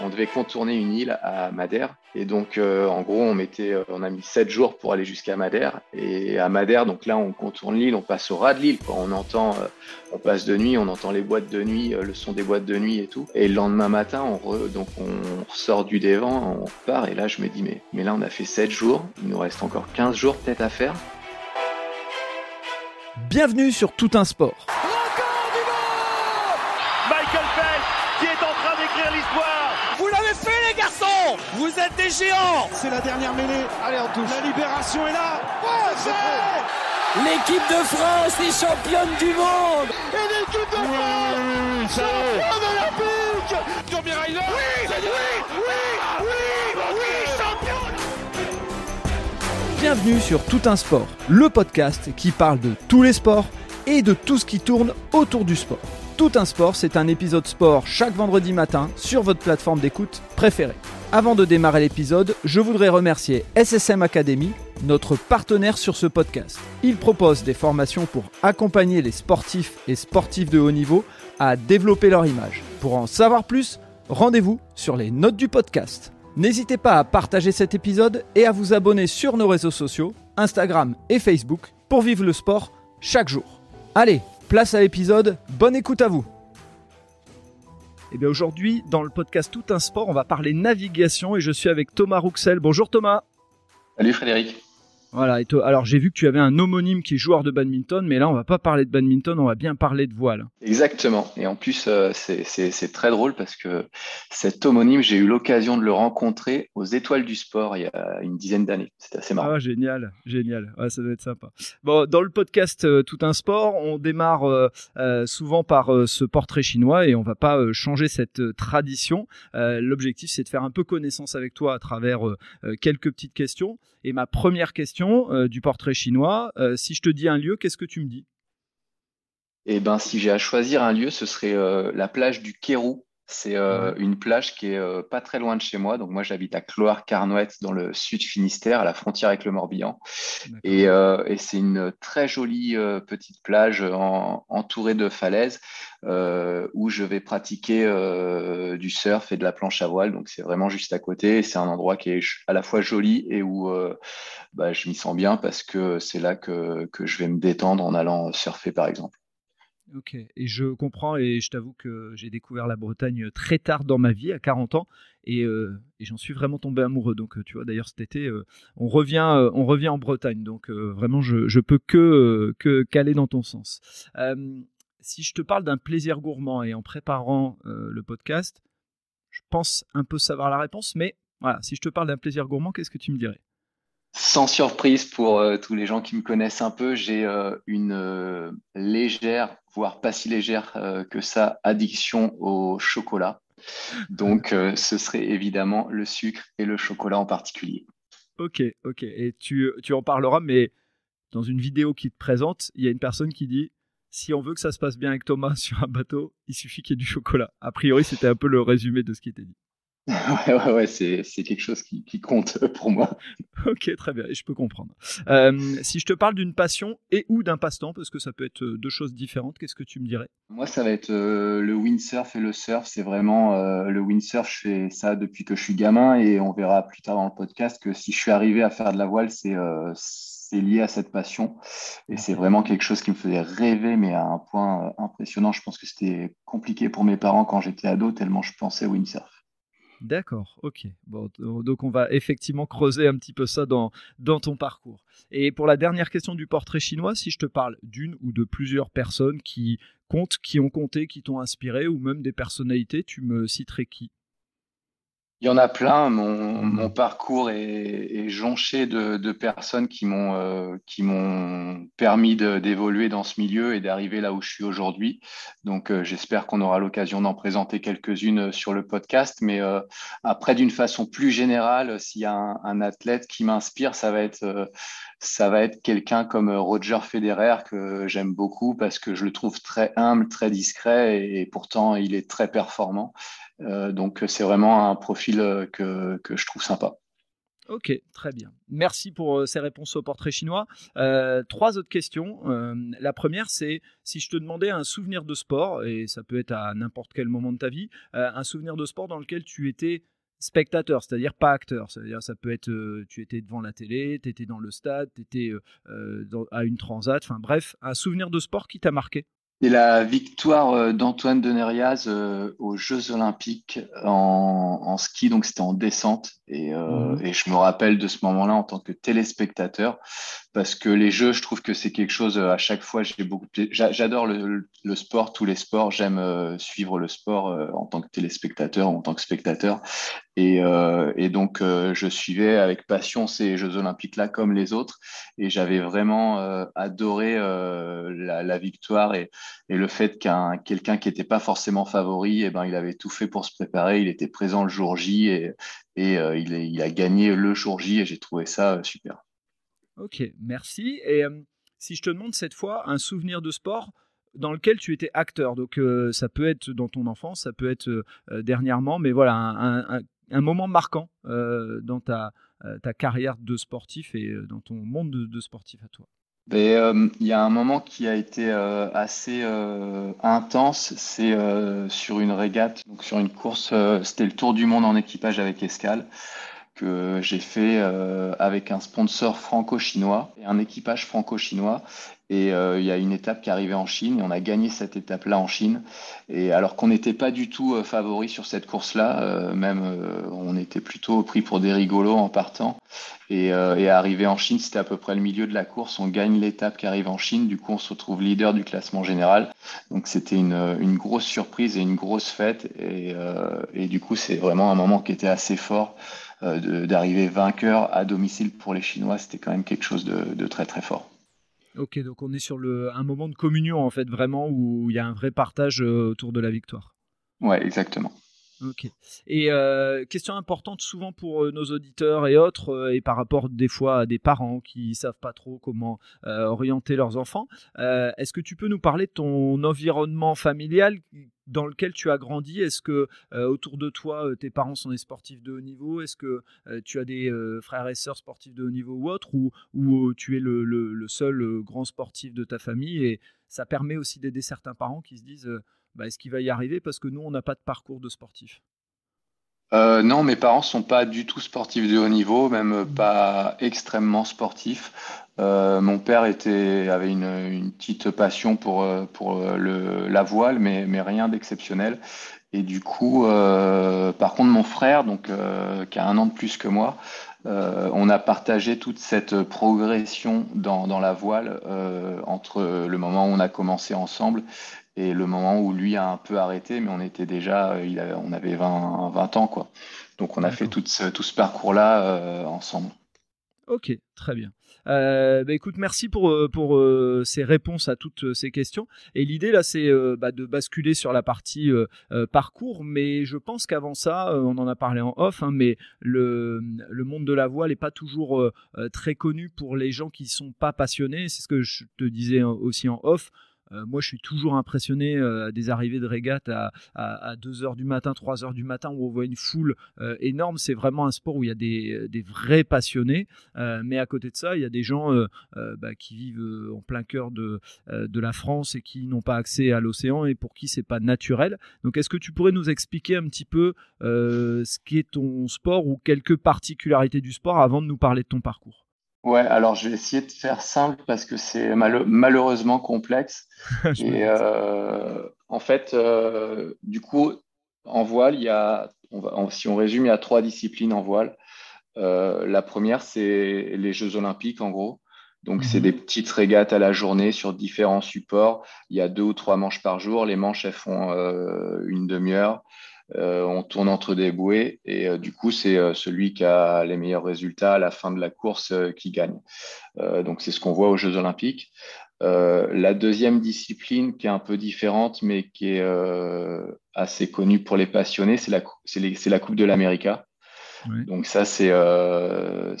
On devait contourner une île à Madère. Et donc, euh, en gros, on, mettait, euh, on a mis sept jours pour aller jusqu'à Madère. Et à Madère, donc là, on contourne l'île, on passe au ras de l'île. On entend, euh, on passe de nuit, on entend les boîtes de nuit, le son des boîtes de nuit et tout. Et le lendemain matin, on, donc on sort du dévent, on repart. Et là, je me dis, mais, mais là, on a fait sept jours. Il nous reste encore 15 jours peut-être à faire. Bienvenue sur Tout un sport. Vous êtes des géants C'est la dernière mêlée. Allez, on touche. La libération est là. L'équipe de France est championne du monde Et l'équipe de France championne olympique Ryder Oui, oui, oui, oui, oui, championne Bienvenue sur Tout un sport, le podcast qui parle de tous les sports et de tout ce qui tourne autour du sport. Tout un sport, c'est un épisode sport chaque vendredi matin sur votre plateforme d'écoute préférée. Avant de démarrer l'épisode, je voudrais remercier SSM Academy, notre partenaire sur ce podcast. Il propose des formations pour accompagner les sportifs et sportifs de haut niveau à développer leur image. Pour en savoir plus, rendez-vous sur les notes du podcast. N'hésitez pas à partager cet épisode et à vous abonner sur nos réseaux sociaux, Instagram et Facebook, pour vivre le sport chaque jour. Allez, place à l'épisode, bonne écoute à vous et bien aujourd'hui, dans le podcast Tout un sport, on va parler navigation et je suis avec Thomas Rouxel. Bonjour Thomas. Salut Frédéric. Voilà, et toi, alors j'ai vu que tu avais un homonyme qui est joueur de badminton, mais là on va pas parler de badminton, on va bien parler de voile. Exactement. Et en plus, euh, c'est- très drôle parce que cet homonyme, j'ai eu l'occasion de le rencontrer aux Étoiles du Sport il y a une dizaine d'années. C'était assez marrant. Ah, génial, génial. Ouais, ça doit être sympa. Bon, dans le podcast euh, Tout un sport, on démarre euh, souvent par ce portrait chinois et on va pas changer cette tradition. L'objectif, c'est de faire un peu connaissance avec toi à travers quelques petites questions. Et ma première question euh, du portrait chinois, euh, si je te dis un lieu, qu'est-ce que tu me dis? Et ben, si j'ai à choisir un lieu, ce serait euh, la plage du Kérou. C'est euh, une plage qui est euh, pas très loin de chez moi. Donc moi, j'habite à Cloire-Carnouette dans le sud Finistère, à la frontière avec le Morbihan. Et, euh, et c'est une très jolie petite plage en- entourée de falaises où je vais pratiquer du surf et de la planche à voile. Donc c'est vraiment juste à côté. C'est un endroit qui est à la fois joli et où bah, je m'y sens bien parce que c'est là que, que je vais me détendre en allant surfer par exemple. Ok, et je comprends et je t'avoue que j'ai découvert la Bretagne très tard dans ma vie, à 40 ans, et, euh, et j'en suis vraiment tombé amoureux. Donc, euh, tu vois, d'ailleurs, cet été, euh, on, revient, on revient en Bretagne, donc vraiment, je, je peux que, que caler dans ton sens. Si je te parle d'un plaisir gourmand et en préparant le podcast, je pense un peu savoir la réponse, mais voilà, si je te parle d'un plaisir gourmand, qu'est-ce que tu me dirais? Sans surprise pour euh, tous les gens qui me connaissent un peu, j'ai euh, une euh, légère, voire pas si légère que ça, addiction au chocolat. Donc, ce serait évidemment le sucre et le chocolat en particulier. Ok, ok. Et tu, tu en parleras, mais dans une vidéo qui te présente, il y a une personne qui dit si on veut que ça se passe bien avec Thomas sur un bateau, il suffit qu'il y ait du chocolat. A priori, c'était un peu le résumé de ce qui était dit. Ouais, ouais, ouais, c'est, quelque chose qui, qui compte pour moi. Ok, très bien, je peux comprendre. Euh, si je te parle d'une passion et ou d'un passe-temps, parce que ça peut être deux choses différentes, qu'est-ce que tu me dirais? Moi, ça va être euh, le windsurf et le surf. C'est vraiment euh, le windsurf, je fais ça depuis que je suis gamin et on verra plus tard dans le podcast que si je suis arrivé à faire de la voile, c'est euh, c'est lié à cette passion. Et c'est vraiment quelque chose qui me faisait rêver, mais à un point euh, impressionnant. Je pense que c'était compliqué pour mes parents quand j'étais ado, tellement je pensais au windsurf. D'accord, ok. Bon, donc on va effectivement creuser un petit peu ça dans, dans ton parcours. Et pour la dernière question du portrait chinois, si je te parle d'une ou de plusieurs personnes qui comptent, qui ont compté, qui t'ont inspiré, ou même des personnalités, tu me citerais qui? Il y en a plein. Mon, mon parcours est, est jonché de, de personnes qui m'ont euh, qui m'ont permis d'évoluer dans ce milieu et d'arriver là où je suis aujourd'hui. Donc, euh, j'espère qu'on aura l'occasion d'en présenter quelques-unes sur le podcast. Mais euh, après, d'une façon plus générale, s'il y a un, un athlète qui m'inspire, ça va être euh, ça va être quelqu'un comme Roger Federer que j'aime beaucoup parce que je le trouve très humble, très discret et, et pourtant il est très performant. Euh, donc c'est vraiment un profil euh, que, que je trouve sympa. Ok, très bien. Merci pour ces réponses au portrait chinois. trois autres questions. la première, c'est si je te demandais un souvenir de sport, et ça peut être à n'importe quel moment de ta vie, un souvenir de sport dans lequel tu étais spectateur, c'est-à-dire pas acteur. C'est-à-dire ça peut être, tu étais devant la télé, tu étais dans le stade, tu étais à une transat, enfin bref, un souvenir de sport qui t'a marqué? C'est la victoire euh, d'Antoine Deneriaz euh, aux Jeux Olympiques en, ski, donc c'était en descente. Euh, mhm. Et, je me rappelle de ce moment-là en tant que téléspectateur, parce que les Jeux, je trouve que c'est quelque chose, à chaque fois, j'ai beaucoup J'adore le, sport, tous les sports, j'aime suivre le sport en tant que téléspectateur, en tant que spectateur. Et, donc, je suivais avec passion ces Jeux Olympiques-là comme les autres. Et j'avais vraiment adoré la, victoire et, le fait qu'un quelqu'un qui n'était pas forcément favori, eh ben, il avait tout fait pour se préparer, il était présent le jour J et, euh, il, a gagné le jour J et j'ai trouvé ça euh, super. Ok, merci. Et si je te demande cette fois un souvenir de sport dans lequel tu étais acteur, donc ça peut être dans ton enfance, ça peut être dernièrement, mais voilà, un, moment marquant dans ta, carrière de sportif et dans ton monde de sportif à toi. Euh, il y a un moment qui a été assez intense, c'est sur une régate, donc sur une course, c'était le Tour du Monde en équipage avec escale que j'ai fait avec un sponsor franco-chinois et un équipage franco-chinois. Et euh, il y a une étape qui arrivait en Chine et on a gagné cette étape-là en Chine. Et alors qu'on n'était pas du tout euh, favori sur cette course-là, euh, même on était plutôt pris pour des rigolos en partant. Et, et arrivé en Chine, c'était à peu près le milieu de la course. On gagne l'étape qui arrive en Chine. Du coup, on se retrouve leader du classement général. Donc c'était une, une grosse surprise et une grosse fête. Et, et du coup, c'est vraiment un moment qui était assez fort d'arriver vainqueur à domicile pour les Chinois. C'était quand même quelque chose de, de très très fort. Ok, donc on est sur le, un moment de communion en fait, vraiment, où il y a un vrai partage euh, autour de la victoire. Ouais, exactement. Ok. Et euh, question importante souvent pour euh, nos auditeurs et autres, et par rapport des fois à des parents qui savent pas trop comment orienter leurs enfants. Est-ce que tu peux nous parler de ton environnement familial dans lequel tu as grandi? Est-ce que euh, autour de toi, euh, tes parents sont des sportifs de haut niveau? Est-ce que euh, tu as des frères et sœurs sportifs de haut niveau ou autre ou tu es le, seul grand sportif de ta famille? Et ça permet aussi d'aider certains parents qui se disent bah, est-ce qu'il va y arriver Parce que nous, on n'a pas de parcours de sportif? non, mes parents sont pas du tout sportifs de haut niveau, même pas extrêmement sportifs. Euh, mon père était, avait une, une, petite passion pour, euh, pour euh, le, la voile, mais, mais rien d'exceptionnel. Et du coup, euh, par contre, mon frère, donc, euh, qui a un an de plus que moi, on a partagé toute cette progression dans, dans la voile entre le moment où on a commencé ensemble et le moment où lui a un peu arrêté, mais on était déjà, il on avait 20, 20 ans, quoi. Donc on a fait tout ce, tout ce parcours-là ensemble. Ok, très bien. Euh, bah, écoute, merci pour, euh, pour euh, ces réponses à toutes ces questions. Et l'idée là, c'est bah, de basculer sur la partie parcours, mais je pense qu'avant ça, on en a parlé en off, hein, mais le, le monde de la voile n'est pas toujours très connu pour les gens qui ne sont pas passionnés. C'est ce que je te disais aussi en off. Euh, moi, je suis toujours impressionné euh, des arrivées de régate à, à, 2h du matin, 3h du matin, où on voit une foule euh, énorme. C'est vraiment un sport où il y a des, vrais passionnés. mais à côté de ça, il y a des gens bah, qui vivent en plein cœur de, de la France et qui n'ont pas accès à l'océan et pour qui c'est pas naturel. Donc, est-ce que tu pourrais nous expliquer un petit peu ce qu'est ton sport ou quelques particularités du sport avant de nous parler de ton parcours? Ouais, alors je vais essayer de faire simple parce que c'est malheureusement complexe. Et euh, en fait, euh, du coup, en voile, il y a, si on résume, il y a trois disciplines en voile. Euh, la première, c'est les Jeux Olympiques, en gros. Donc, c'est mhm. des petites régates à la journée sur différents supports. Il y a deux ou trois manches par jour. Les manches, elles font une demi-heure. Euh, on tourne entre des bouées et euh, du coup, c'est euh, celui qui a les meilleurs résultats à la fin de la course qui gagne. donc, c'est ce qu'on voit aux Jeux Olympiques. la deuxième discipline qui est un peu différente, mais qui est assez connue pour les passionnés, c'est la, Coupe de Donc ça, c'est euh,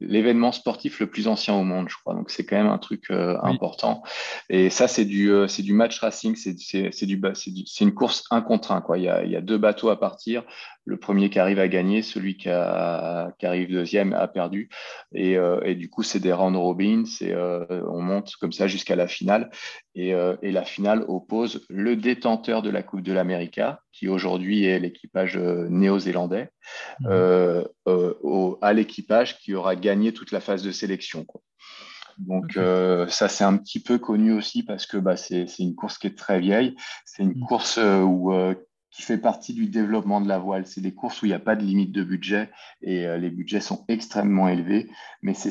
l'événement sportif le plus ancien au monde, je crois. Donc c'est quand même un truc euh, important. Et ça, c'est du, euh, du match racing, c'est une course un contre un. Quoi. Il, y a, il y a deux bateaux à partir. Le premier qui arrive à gagner, celui qui, arrive deuxième a perdu. Et, du coup, c'est des round robin, on monte comme ça jusqu'à la finale. Et, la finale oppose le détenteur de la Coupe de l'Amérique, qui aujourd'hui est l'équipage néo-zélandais, mmh. à l'équipage qui aura gagné toute la phase de sélection. Donc euh, ça, c'est un petit peu connu aussi parce que bah, c'est une course qui est très vieille. C'est une mm. course euh, où, euh, fait partie du développement de la voile. C'est des courses où il n'y a pas de limite de budget et les budgets sont extrêmement élevés. Mais c'est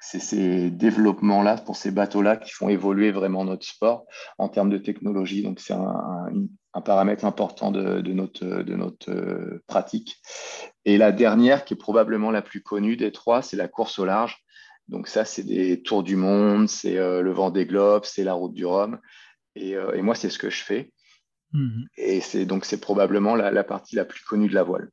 ces développements-là, pour ces bateaux-là, qui font évoluer vraiment notre sport en termes de technologie. Donc c'est un, paramètre important de, notre, notre pratique. Et la dernière, qui est probablement la plus connue des trois, c'est la course au large. Donc ça, c'est des tours du monde, c'est euh, le vent des globes, c'est la route du Rhum. Et, euh, moi, c'est ce que je fais. Mhm. Et c'est donc c'est probablement la, partie la plus connue de la voile.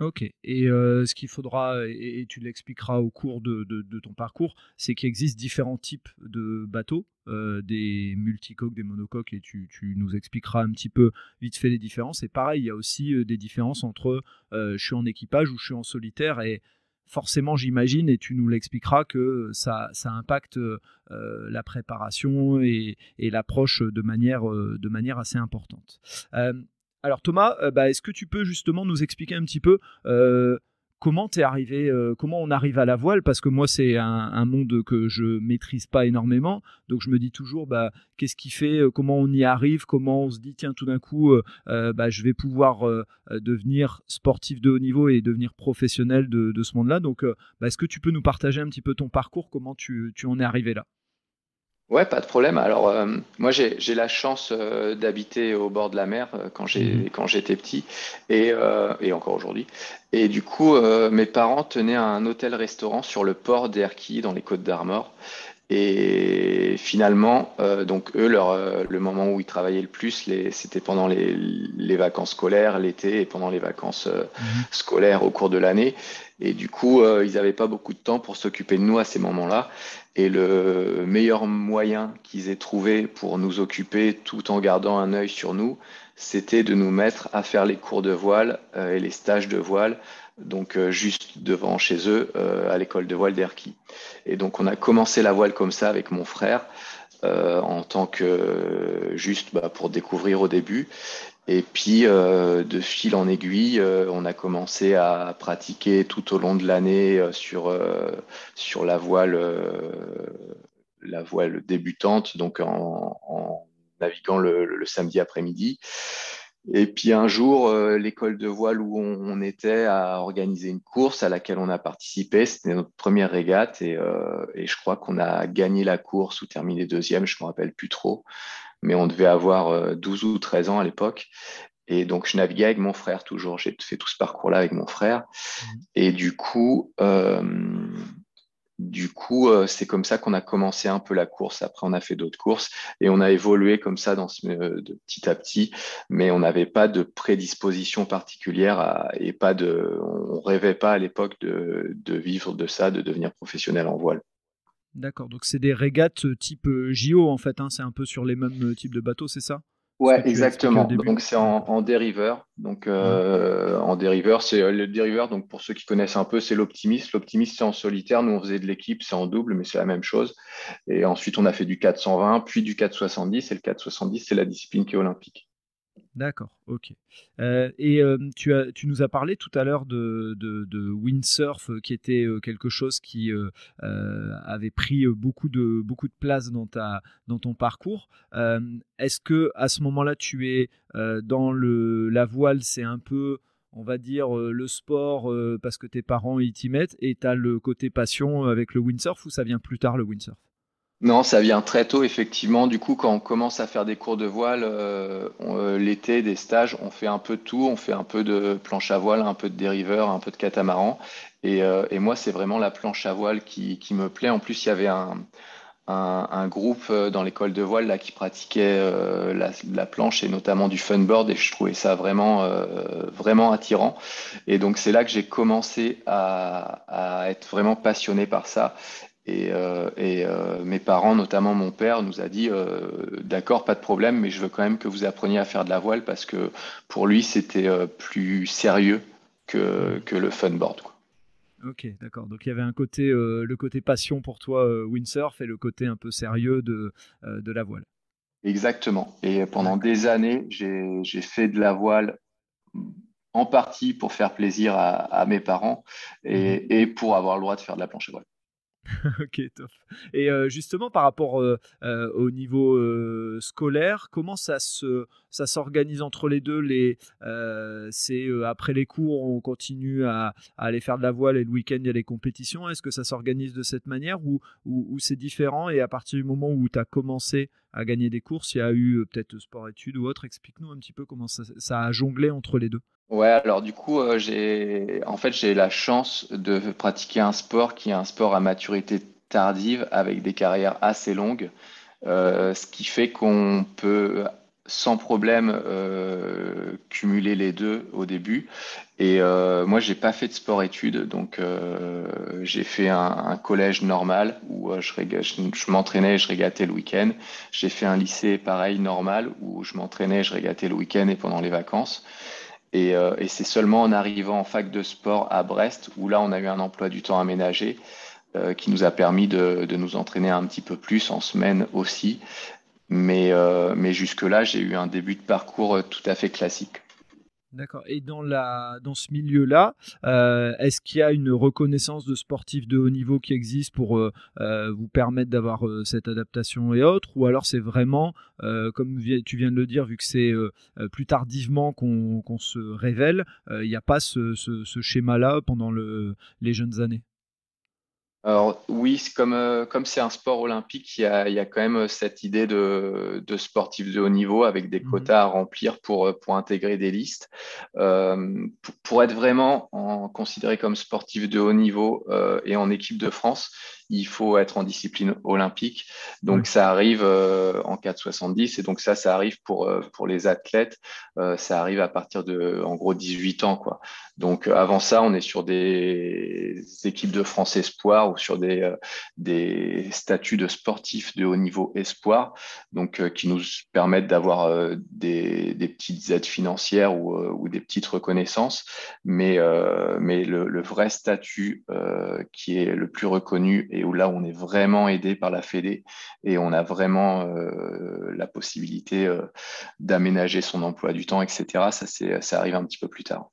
Ok. Et euh, ce qu'il faudra, et, tu l'expliqueras au cours de, ton parcours, c'est qu'il existe différents types de bateaux, des multicoques, des monocoques, et tu, nous expliqueras un petit peu vite fait les différences. Et pareil, il y a aussi des différences entre je suis en équipage ou je suis en solitaire. Et forcément, j'imagine, et tu nous l'expliqueras, que ça, impacte euh, la préparation et, l'approche de manière, euh, assez importante. Euh, alors Thomas, bah, est-ce que tu peux justement nous expliquer un petit peu comment es arrivé, euh, comment on arrive à la voile? Parce que moi, c'est un, monde que je maîtrise pas énormément, donc je me dis toujours, bah, qu'est-ce qui fait, euh, comment on y arrive, comment on se dit, tiens, tout d'un coup, euh, bah, je vais pouvoir devenir sportif de haut niveau et devenir professionnel de, ce monde-là. Donc, bah, est-ce que tu peux nous partager un petit peu ton parcours, comment tu en es arrivé là? Ouais, pas de problème. Alors, euh, moi, j'ai la chance euh, d'habiter au bord de la mer euh, quand j'ai mhm. j'étais petit et, et encore aujourd'hui. Et du coup, mes parents tenaient un hôtel-restaurant sur le port d'Erquy dans les Côtes d'Armor. Et finalement, donc eux, leur, le moment où ils travaillaient le plus, c'était pendant les, les, vacances scolaires, l'été et pendant les vacances mhm. scolaires au cours de l'année. Et du coup, ils n'avaient pas beaucoup de temps pour s'occuper de nous à ces moments-là. Et le meilleur moyen qu'ils aient trouvé pour nous occuper tout en gardant un œil sur nous, c'était de nous mettre à faire les cours de voile euh, et les stages de voile, donc euh, juste devant chez eux euh, à l'école de voile d'Erquy. Et donc on a commencé la voile comme ça avec mon frère. en tant que juste bah, pour découvrir au début. Et puis, de fil en aiguille, on a commencé à pratiquer tout au long de l'année sur, sur la voile, la voile débutante, donc en, naviguant le, samedi après-midi. Et puis un jour, l'école de voile où on, était a organisé une course à laquelle on a participé. C'était notre première régate et, et je crois qu'on a gagné la course ou terminé deuxième, je ne me rappelle plus trop mais on devait avoir 12 euh, ou 13 ans à l'époque. Et donc, je naviguais avec mon frère toujours. J'ai fait tout ce parcours-là avec mon frère. Mmh. Et du coup, euh, du coup, euh, c'est comme ça qu'on a commencé un peu la course. Après, on a fait d'autres courses et on a évolué comme ça dans ce, de petit à petit. Mais on n'avait pas de prédisposition particulière et pas de, on rêvait pas à l'époque de, vivre de ça, de devenir professionnel en voile. D'accord, donc c'est des régates euh, type euh, JO en fait, hein, c'est un peu sur les mêmes euh, types de bateaux, c'est ça? Ouais, exactement. Donc c'est en, dériveur. Donc en dériveur, c'est le dériveur. Donc pour ceux qui connaissent un peu, c'est l'optimiste. L'optimiste c'est en solitaire. Nous on faisait de l'équipe, c'est en double, mais c'est la même chose. Et ensuite on a fait du 420, puis du 470. Et le 470 c'est la discipline qui est olympique. D'accord, ok. Euh, et euh, tu, as, tu nous as parlé tout à l'heure de, de, windsurf, euh, qui était quelque chose qui avait pris beaucoup de, beaucoup de place dans, ta, dans ton parcours. Est-ce que à ce moment-là, tu es dans le, la voile, c'est un peu, on va dire, le sport parce que tes parents y t'y mettent, et tu as le côté passion avec le windsurf, ou ça vient plus tard le windsurf? Non, ça vient très tôt, effectivement. Du coup, quand on commence à faire des cours de voile, euh, euh, l'été, des stages, on fait un peu de tout. On fait un peu de planche à voile, un peu de dériveur, un peu de catamaran. Et, euh, moi, c'est vraiment la planche à voile qui, me plaît. En plus, il y avait un, groupe dans l'école de voile là, qui pratiquait la, planche et notamment du funboard. Et je trouvais ça vraiment, vraiment attirant. Et donc, c'est là que j'ai commencé à, à être vraiment passionné par ça. Et, euh, euh, mes parents, notamment mon père, nous a dit euh, d'accord, pas de problème, mais je veux quand même que vous appreniez à faire de la voile parce que pour lui c'était plus sérieux que, que le funboard. Quoi. Ok, d'accord. Donc il y avait un côté, le côté passion pour toi, windsurf, et le côté un peu sérieux de, de la voile. Exactement. Et pendant des années, j'ai fait de la voile en partie pour faire plaisir à, mes parents et, mhm. et, pour avoir le droit de faire de la planche à voile. ok, top. Et euh, justement, par rapport euh, euh, au niveau scolaire, comment ça se ça s'organise entre les deux C'est après les cours, on continue à, aller faire de la voile et le week-end, il y a les compétitions? Est-ce que ça s'organise de cette manière ou, ou, c'est différent? Et à partir du moment où tu as commencé à gagner des courses, il y a eu peut-être sport-études ou autre. Explique-nous un petit peu comment ça, ça a jonglé entre les deux. Ouais, alors du coup, euh, j'ai en fait j'ai la chance de pratiquer un sport qui est un sport à maturité tardive avec des carrières assez longues, euh, ce qui fait qu'on peut sans problème euh, cumuler les deux au début. Et moi, j'ai pas fait de sport-études, donc j'ai fait un, collège normal où je, je, m'entraînais et je régatais le week-end. J'ai fait un lycée pareil normal où je m'entraînais, je régatais le week-end et pendant les vacances. Euh, et, c'est seulement en arrivant en fac de sport à Brest où là, on a eu un emploi du temps aménagé euh, qui nous a permis de, nous entraîner un petit peu plus en semaine aussi. Mais, euh, mais jusque-là, j'ai eu un début de parcours tout à fait classique. D'accord. Et dans, la, dans ce milieu-là, euh, est-ce qu'il y a une reconnaissance de sportifs de haut niveau qui existe pour euh, euh, vous permettre d'avoir cette adaptation et autres? Ou alors c'est vraiment, comme tu viens de le dire, vu que c'est plus tardivement qu'on se révèle, il n'y a pas ce, ce schéma-là pendant le, les jeunes années? Alors oui, comme euh, comme c'est un sport olympique, il y a, il y a quand même euh, cette idée de, de sportif de haut niveau avec des mmh quotas à remplir pour, euh, pour intégrer des listes. Euh, pour, être vraiment en, considéré comme sportif de haut niveau euh, et en équipe de France, il faut être en discipline olympique. Donc ça arrive euh, en 4,70 et donc ça, ça arrive pour, euh, pour les athlètes, euh, ça arrive à partir de en gros 18 ans. Quoi. Donc avant ça, on est sur des équipes de France espoir ou sur des, des statuts de sportifs de haut niveau espoir, donc qui nous permettent d'avoir des, des, petites aides financières ou, ou des petites reconnaissances. Mais, mais le, le, vrai statut qui est le plus reconnu et où là on est vraiment aidé par la Fédé et on a vraiment euh, la possibilité euh, d'aménager son emploi du temps, etc. Ça, ça arrive un petit peu plus tard.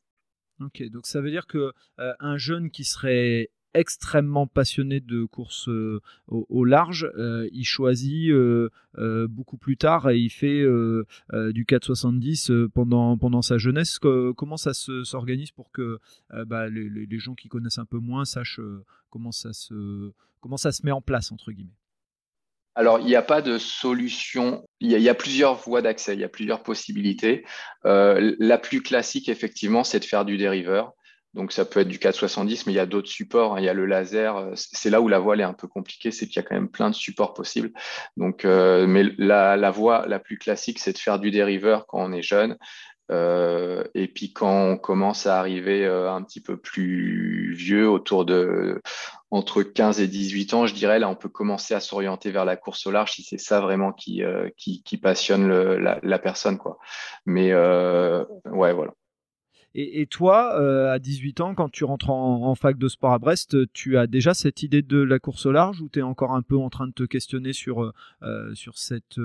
Ok, donc ça veut dire que euh, un jeune qui serait extrêmement passionné de course au, large, il choisit beaucoup plus tard et il fait du 470 pendant, pendant sa jeunesse. comment ça s'organise pour que bah, les, gens qui connaissent un peu moins sachent comment ça se Comment ça se met en place, entre guillemets? Alors, il n'y a pas de solution. Il y a, plusieurs voies d'accès, il y a plusieurs possibilités. Euh, la plus classique, effectivement, c'est de faire du dériveur. Donc, ça peut être du 470, mais il y a d'autres supports. Hein. Il y a le laser. C'est là où la voile est un peu compliquée, c'est qu'il y a quand même plein de supports possibles. Donc, euh, mais la, la voie la plus classique, c'est de faire du dériveur quand on est jeune. Euh, et puis quand on commence à arriver euh, un petit peu plus vieux, autour de entre 15 et 18 ans, je dirais, là, on peut commencer à s'orienter vers la course au large si c'est ça vraiment qui, euh, qui, passionne la, personne. Mais ouais, voilà. Et, toi, à 18 ans, quand tu rentres en, fac de sport à Brest, tu as déjà cette idée de la course au large ou tu es encore un peu en train de te questionner sur, sur cette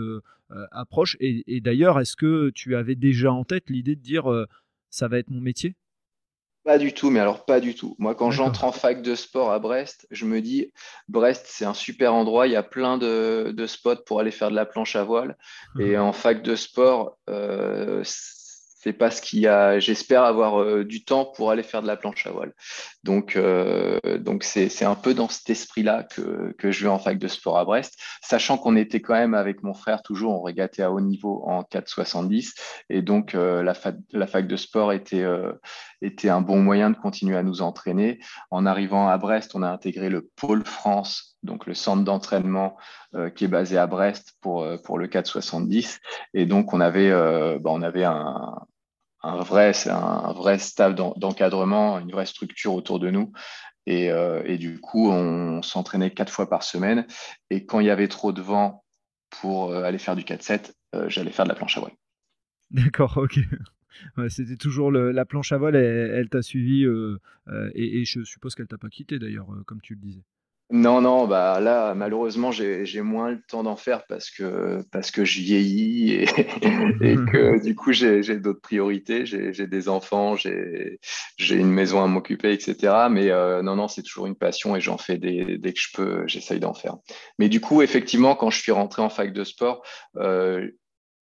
euh, approche? Et, d'ailleurs, est-ce que tu avais déjà en tête l'idée de dire euh, ça va être mon métier? Pas du tout, mais alors pas du tout. Moi, quand j'entre en fac de sport à Brest, je me dis, Brest, c'est un super endroit, il y a plein de, spots pour aller faire de la planche à voile. Et en fac de sport, euh, c'est parce qu'il y a, j'espère avoir euh, du temps pour aller faire de la planche à voile. Donc, euh, donc c'est, un peu dans cet esprit-là que, que je vais en fac de sport à Brest, sachant qu'on était quand même avec mon frère toujours en régaté à haut niveau en 4,70 et donc euh, la, fac, la fac de sport était, était un bon moyen de continuer à nous entraîner. En arrivant à Brest, on a intégré le pôle France donc le centre d'entraînement qui est basé à Brest pour, pour le 470. Et donc, on avait, bah, on avait un, un vrai, un d'encadrement, une vraie structure autour de nous. Euh, et, du coup, on s'entraînait quatre fois par semaine. Et quand il y avait trop de vent pour euh, aller faire du 4-7, euh, j'allais faire de la planche à voile. D'accord, ok. C'était toujours la planche à voile, elle, t'a suivi et, et, je suppose qu'elle t'a pas quitté d'ailleurs, comme tu le disais. Non, non, bah là, malheureusement, j'ai moins le temps d'en faire parce que, parce que je vieillis et, que du coup, j'ai d'autres priorités. J'ai des enfants, j'ai une maison à m'occuper, etc. Mais euh, non, non, c'est toujours une passion et j'en fais dès, dès, que je peux, j'essaye d'en faire. Mais du coup, effectivement, quand je suis rentré en fac de sport, euh,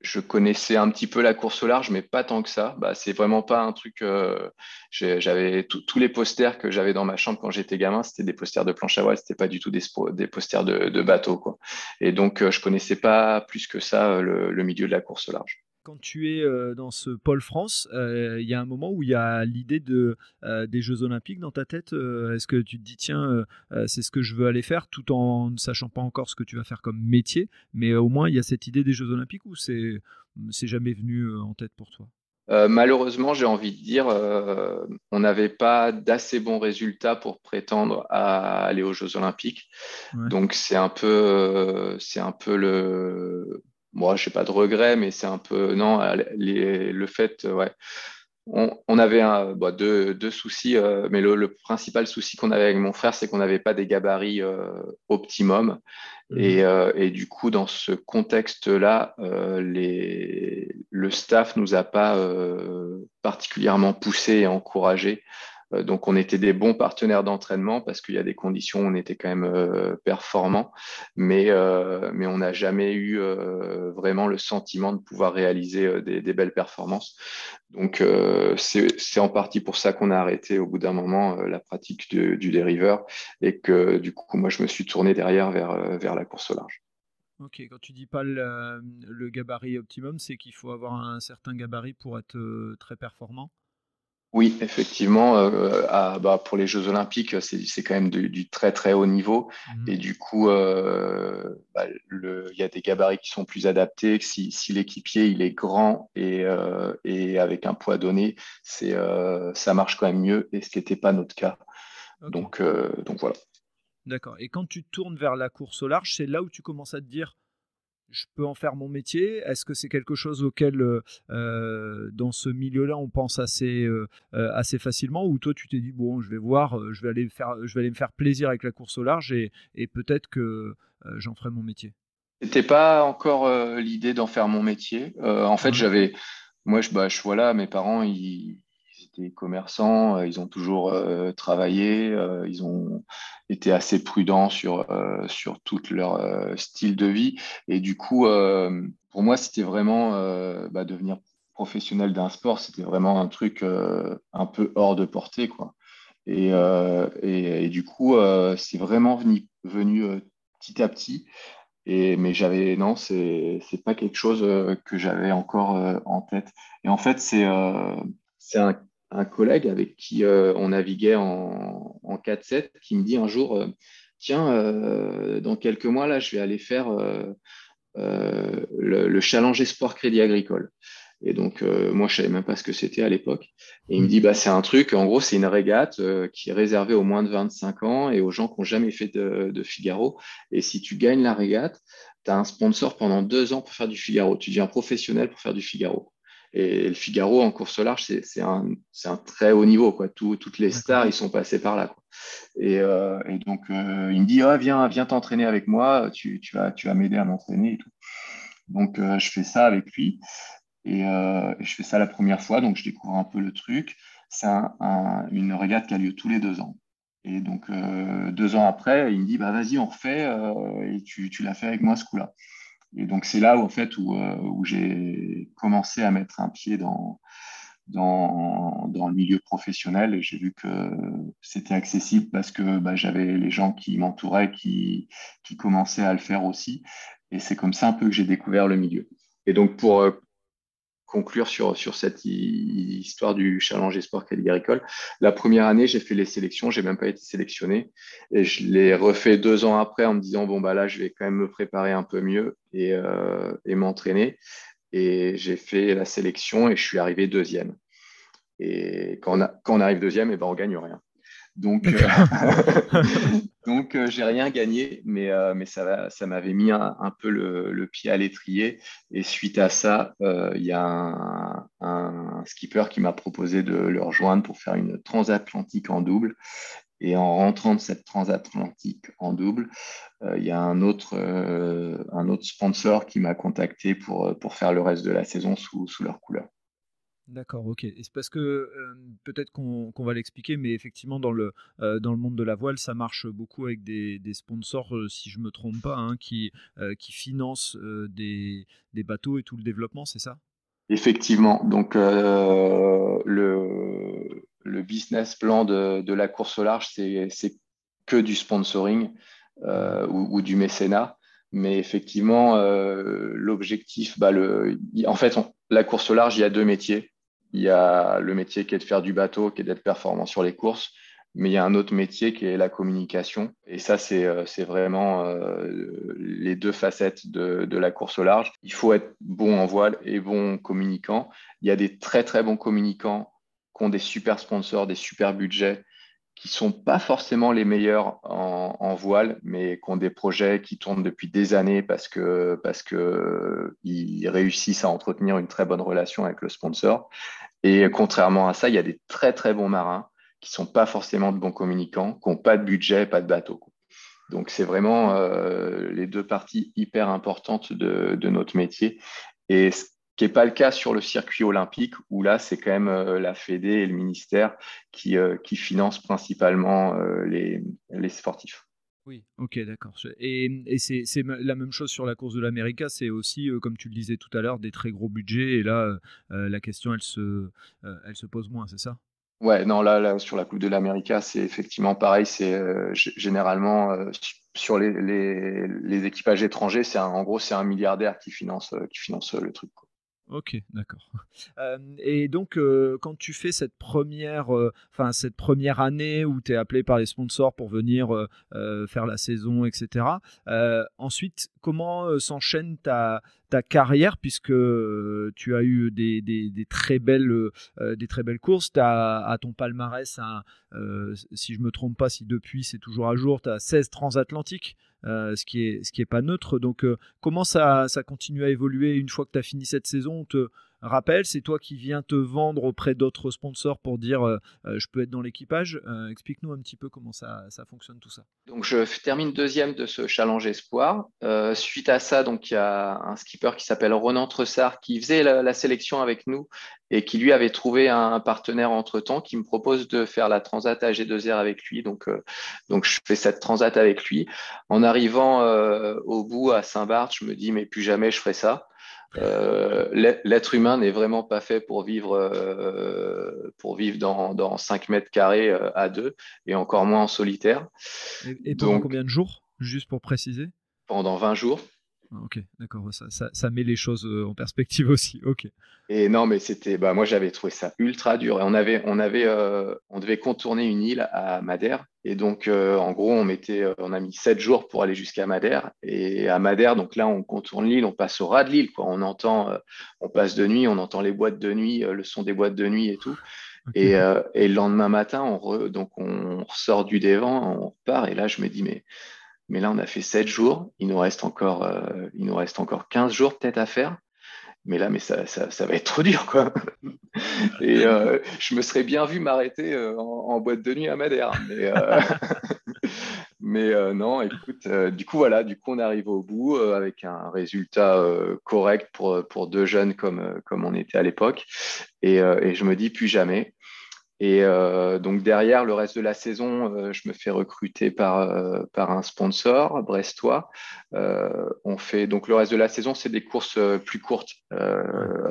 je connaissais un petit peu la course au large, mais pas tant que ça. Bah, c'est vraiment pas un truc. Euh, j'avais tous les posters que j'avais dans ma chambre quand j'étais gamin, c'était des posters de planche à voile, c'était pas du tout des, posters de, de bateau, quoi. Et donc, euh, je connaissais pas plus que ça euh, le milieu de la course au large quand tu es euh, dans ce pôle France, euh, il y a un moment où il y a l'idée de, euh, des Jeux Olympiques dans ta tête. Est-ce que tu te dis, tiens, c'est ce que je veux aller faire, tout en ne sachant pas encore ce que tu vas faire comme métier, mais au moins il y a cette idée des Jeux Olympiques ou c'est c'est jamais venu en tête pour toi? Malheureusement, j'ai envie de dire, on n'avait pas d'assez bons résultats pour prétendre à aller aux Jeux Olympiques. Donc c'est un peu, c'est un peu le, moi, je n'ai pas de regret, mais c'est un peu. Non, le fait, ouais. On, avait un, bah, deux, soucis, euh, mais le, principal souci qu'on avait avec mon frère, c'est qu'on n'avait pas des gabarits euh, optimum. Mmh. Euh, et, du coup, dans ce contexte-là, le staff nous a pas particulièrement poussé et encouragé euh, donc, on était des bons partenaires d'entraînement parce qu'il y a des conditions où on était quand même euh, performants, mais, euh, mais on n'a jamais eu vraiment le sentiment de pouvoir réaliser des, belles performances. Donc, c'est en partie pour ça qu'on a arrêté au bout d'un moment la pratique du dériveur et que du coup, moi, je me suis tourné derrière vers, vers la course au large. Ok, quand tu dis pas le gabarit optimum, c'est qu'il faut avoir un certain gabarit pour être très performant? Oui, effectivement, euh, bah, pour les Jeux Olympiques, c'est quand même du, très très haut niveau. Mmh. Et du coup, euh, bah, il y a des gabarits qui sont plus adaptés. Si, si l'équipier il est grand et, euh, et, avec un poids donné, ça marche quand même mieux. Et ce n'était pas notre cas. Donc, donc voilà. D'accord. Et quand tu tournes vers la course au large, c'est là où tu commences à te dire je peux en faire mon métier? Est-ce que c'est quelque chose auquel, euh, euh, dans ce milieu-là, on pense assez, euh, assez facilement? Ou toi, tu t'es dit, bon, je vais voir, je vais, aller faire, je vais aller me faire plaisir avec la course au large et, et peut-être que j'en ferai mon métier? C'était pas encore l'idée d'en faire mon métier. en fait, j'avais. Moi, je, bah, je, voilà, mes parents, ils, commerçants, ils ont toujours travaillé, ils ont étaient assez prudents sur, euh, sur tout leur euh, style de vie. Et du coup, euh, pour moi, c'était vraiment bah, devenir professionnel d'un sport, c'était vraiment un truc un peu hors de portée. Quoi. Et, et, du coup, c'est vraiment venu, venu petit à petit. Et, mais j'avais, non, c'est, pas quelque chose que j'avais encore en tête. Et en fait, c'est un un collègue avec qui euh, on naviguait en, en 4-7 qui me dit un jour euh, Tiens, euh, dans quelques mois, là, je vais aller faire le, Challenge Sport Crédit Agricole. Et donc, moi, je savais même pas ce que c'était à l'époque. Et il me dit, bah, c'est un truc, en gros, c'est une régate qui est réservée aux moins de 25 ans et aux gens qui n'ont jamais fait de, de, Figaro. Et si tu gagnes la régate, tu as un sponsor pendant deux ans pour faire du Figaro. Tu deviens professionnel pour faire du Figaro. Et le Figaro en course large, c'est un, un, très haut niveau. Quoi. toutes les stars, ils sont passés par là. Quoi. Et, euh, et, donc, euh, il me dit Viens, viens t'entraîner avec moi, tu, tu vas, tu vas m'aider à m'entraîner et tout. Donc, euh, je fais ça avec lui. Et, je fais ça la première fois, donc je découvre un peu le truc. C'est un, une régate qui a lieu tous les deux ans. Et donc, deux ans après, il me dit bah, Vas-y, on refait, et tu, tu l'as fait avec moi ce coup-là. Et donc, c'est là où, en fait, où, euh, j'ai commencé à mettre un pied dans, dans, dans le milieu professionnel et j'ai vu que c'était accessible parce que bah, j'avais les gens qui m'entouraient qui, qui commençaient à le faire aussi. Et c'est comme ça un peu que j'ai découvert le milieu. Et donc, pour euh, conclure sur, sur cette histoire du Challenge Sport Crédit Agricole. La première année, j'ai fait les sélections, j'ai même pas été sélectionné. Et je l'ai refait deux ans après en me disant, bon, bah là, je vais quand même me préparer un peu mieux et, euh, et m'entraîner. Et j'ai fait la sélection et je suis arrivé deuxième. Et quand on, quand on arrive deuxième, et eh ben, on gagne rien. Donc, euh, donc euh, j'ai rien gagné, mais, euh, mais ça, ça m'avait mis un, peu le, pied à l'étrier. Et suite à ça, il y a un, un skipper qui m'a proposé de le rejoindre pour faire une transatlantique en double. Et en rentrant de cette transatlantique en double, euh, il y a un autre, euh, un autre sponsor qui m'a contacté pour, pour faire le reste de la saison sous, sous leur couleur. D'accord, ok. Et c'est parce que peut-être qu'on va l'expliquer, mais effectivement, dans le, dans le monde de la voile, ça marche beaucoup avec des, des sponsors, si je ne me trompe pas, hein, qui, qui financent des, des, bateaux et tout le développement, c'est ça? Effectivement. Donc, le, le business plan de, de, la course au large, c'est que du sponsoring ou, ou, du mécénat. Mais effectivement, l'objectif, bah, le, en fait, la course au large, il y a deux métiers. Il y a le métier qui est de faire du bateau, qui est d'être performant sur les courses, mais il y a un autre métier qui est la communication. Et ça, c'est euh, vraiment euh, les deux facettes de, de, la course au large. Il faut être bon en voile et bon communicant. Il y a des très, très bons communicants qui ont des super sponsors, des super budgets, qui sont pas forcément les meilleurs en, voile, mais qui ont des projets qui tournent depuis des années parce que parce que ils réussissent à entretenir une très bonne relation avec le sponsor. Et contrairement à ça, il y a des très très bons marins qui sont pas forcément de bons communicants, qui n'ont pas de budget, pas de bateau. Donc c'est vraiment euh, les deux parties hyper importantes de, notre métier. Et qui n'est pas le cas sur le circuit olympique, où là, c'est quand même euh, la Fédé et le ministère qui, euh, qui financent principalement euh, les, les, sportifs. Oui, ok, d'accord. Et, et c'est la même chose sur la course de l'América, c'est aussi, comme tu le disais tout à l'heure, des très gros budgets, et là, la question, elle se, elle se pose moins, c'est ça? Ouais, non, là, là, sur la Coupe de l'América, c'est effectivement pareil. C'est généralement sur les, les, les, équipages étrangers, c'est en gros, c'est un milliardaire qui finance, qui finance le truc. Ok, d'accord. et donc, quand tu fais cette première, enfin cette première année où tu es appelé par les sponsors pour venir faire la saison, etc. ensuite, comment s'enchaîne ta, carrière puisque tu as eu des, très, belles, des très belles courses. Tu as à ton palmarès, si je me trompe pas, si depuis c'est toujours à jour, tu as 16 transatlantiques. Euh, ce qui est ce qui est pas neutre. Donc euh, comment ça, ça continue à évoluer une fois que tu as fini cette saison? Rappelle, c'est toi qui viens te vendre auprès d'autres sponsors pour dire euh, je peux être dans l'équipage. Explique-nous un petit peu comment ça, ça, fonctionne tout ça. Donc je termine deuxième de ce challenge espoir. suite à ça, donc il y a un skipper qui s'appelle Ronan Tressard qui faisait la, sélection avec nous et qui lui avait trouvé un partenaire entre temps qui me propose de faire la transat à G2R avec lui. Donc, donc je fais cette transat avec lui. En arrivant euh, au bout à Saint-Barth, je me dis, mais plus jamais je ferai ça. Euh, l'être humain n'est vraiment pas fait pour vivre, euh, pour vivre dans, dans 5 mètres carrés à deux, et encore moins en solitaire. Et, pendant combien de jours, juste pour préciser? Pendant 20 jours. Ah, ok, d'accord, ça, ça, met les choses euh, en perspective aussi. Ok. Et non, mais c'était, bah, moi j'avais trouvé ça ultra dur. Et on avait, on avait, euh, on devait contourner une île à Madère. Et donc, euh, en gros, on mettait, on a mis sept jours pour aller jusqu'à Madère. Et à Madère, donc là, on contourne l'île, on passe au ras de l'île, quoi. On entend, on passe de nuit, on entend les boîtes de nuit, le son des boîtes de nuit et tout. Et, et, le lendemain matin, on donc on ressort du dévent, on repart. Et là, je me dis, mais mais là, on a fait 7 jours. Il nous reste encore, euh, il nous reste encore 15 jours peut-être à faire. Mais là, mais ça, ça, ça, va être trop dur, quoi. Et euh, je me serais bien vu m'arrêter euh, en, boîte de nuit à Madère. Mais, mais non, écoute, du coup, voilà, du coup, on arrive au bout avec un résultat correct pour, pour deux jeunes comme, comme on était à l'époque. Et, et, je me dis plus jamais. Et euh, donc derrière, le reste de la saison, euh, je me fais recruter par, euh, par un sponsor brestois. on fait donc le reste de la saison, c'est des courses plus courtes,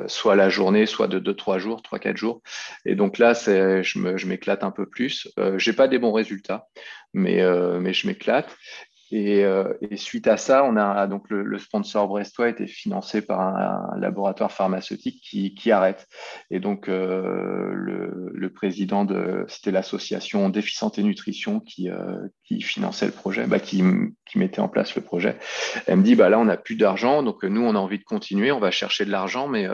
soit la journée, soit de 2-3 jours, 3-4 jours. Et donc là, je m'éclate un peu plus. j'ai pas des bons résultats, mais, mais je m'éclate. Euh, et, suite à ça, on a donc le, sponsor brestois été financé par un, laboratoire pharmaceutique qui, arrête. Et donc euh, le, président de c'était l'association Déficiente et Nutrition qui, euh, finançait le projet, bah, qui, mettait en place le projet. Elle me dit bah là on n'a plus d'argent, donc nous on a envie de continuer, on va chercher de l'argent, mais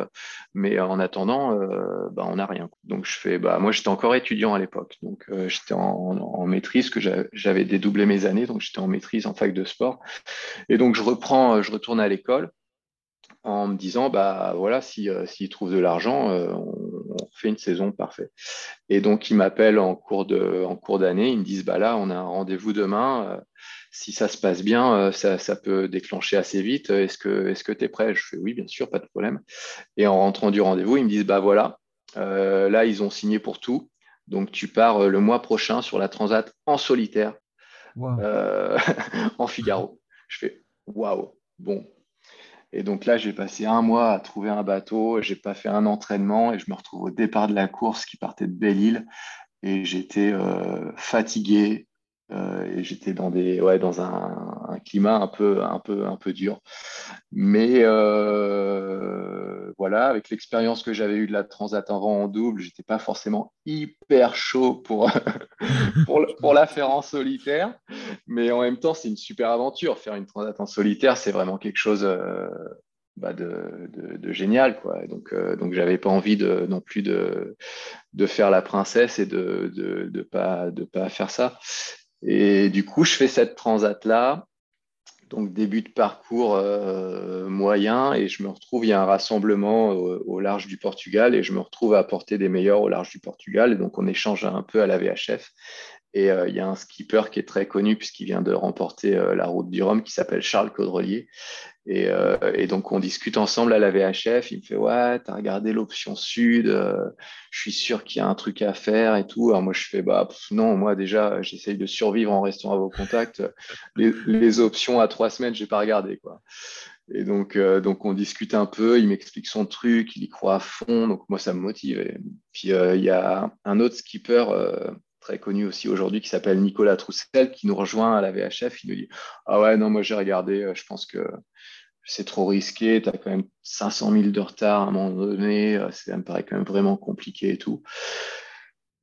mais en attendant bah, on n'a rien. Donc je fais bah moi j'étais encore étudiant à l'époque, donc j'étais en, en maîtrise que j'avais dédoublé mes années, donc j'étais en maîtrise fac de sport. Et donc, je reprends, euh, je retourne à l'école en me disant, bah voilà, s'ils si, euh, s'ils trouvent de l'argent, euh, fait une saison, parfait. Et donc, ils m'appellent en cours d'année. Ils me disent, bah là, on a un rendez-vous demain. si ça se passe bien, ça, peut déclencher assez vite. Est-ce que, tu es prêt? Je fais oui, bien sûr, pas de problème. Et en rentrant du rendez-vous, ils me disent, bah voilà, là, ils ont signé pour tout. Donc, tu pars le mois prochain sur la Transat en solitaire, en Figaro. Je fais waouh, bon, et donc là, j'ai passé un mois à trouver un bateau, j'ai pas fait un entraînement et je me retrouve au départ de la course qui partait de Belle-Île et j'étais euh, fatigué euh, et j'étais dans des ouais dans un, climat un peu un peu un peu dur. Mais euh, voilà, avec l'expérience que j'avais eue de la Transat avant en double, j'étais pas forcément hyper chaud pour pour, la faire en solitaire. Mais en même temps, c'est une super aventure. Faire une transat en solitaire, c'est vraiment quelque chose euh, bah, de, génial. Quoi. Donc, euh, donc j'avais pas envie de, non plus de, de faire la princesse et de ne pas, de pas faire ça. Et du coup, je fais cette transat-là. Donc, début de parcours euh, moyen, et je me retrouve, il y a un rassemblement au, large du Portugal, et je me retrouve à apporter des meilleurs au large du Portugal. Et donc, on échange un peu à la VHF. Et euh, il y a un skipper qui est très connu puisqu'il vient de remporter euh, la route du Rhum qui s'appelle Charles Caudrelier. Et, euh, et, donc on discute ensemble à la VHF. Il me fait Ouais, t'as regardé l'option sud, je suis sûr qu'il y a un truc à faire et tout. Alors moi je fais Bah non, moi déjà j'essaye de survivre en restant à vos contacts. Les, options à trois semaines, j'ai pas regardé. quoi. Et donc, donc on discute un peu, il m'explique son truc, il y croit à fond, donc moi ça me motive. Et puis il y a un autre skipper très connu aussi aujourd'hui, qui s'appelle Nicolas Troussel, qui nous rejoint à la VHF. Il nous dit Ah ouais, non, moi j'ai regardé, euh, je pense que c'est trop risqué, tu as quand même 500 000 de retard à un moment donné, euh, ça me paraît quand même vraiment compliqué et tout.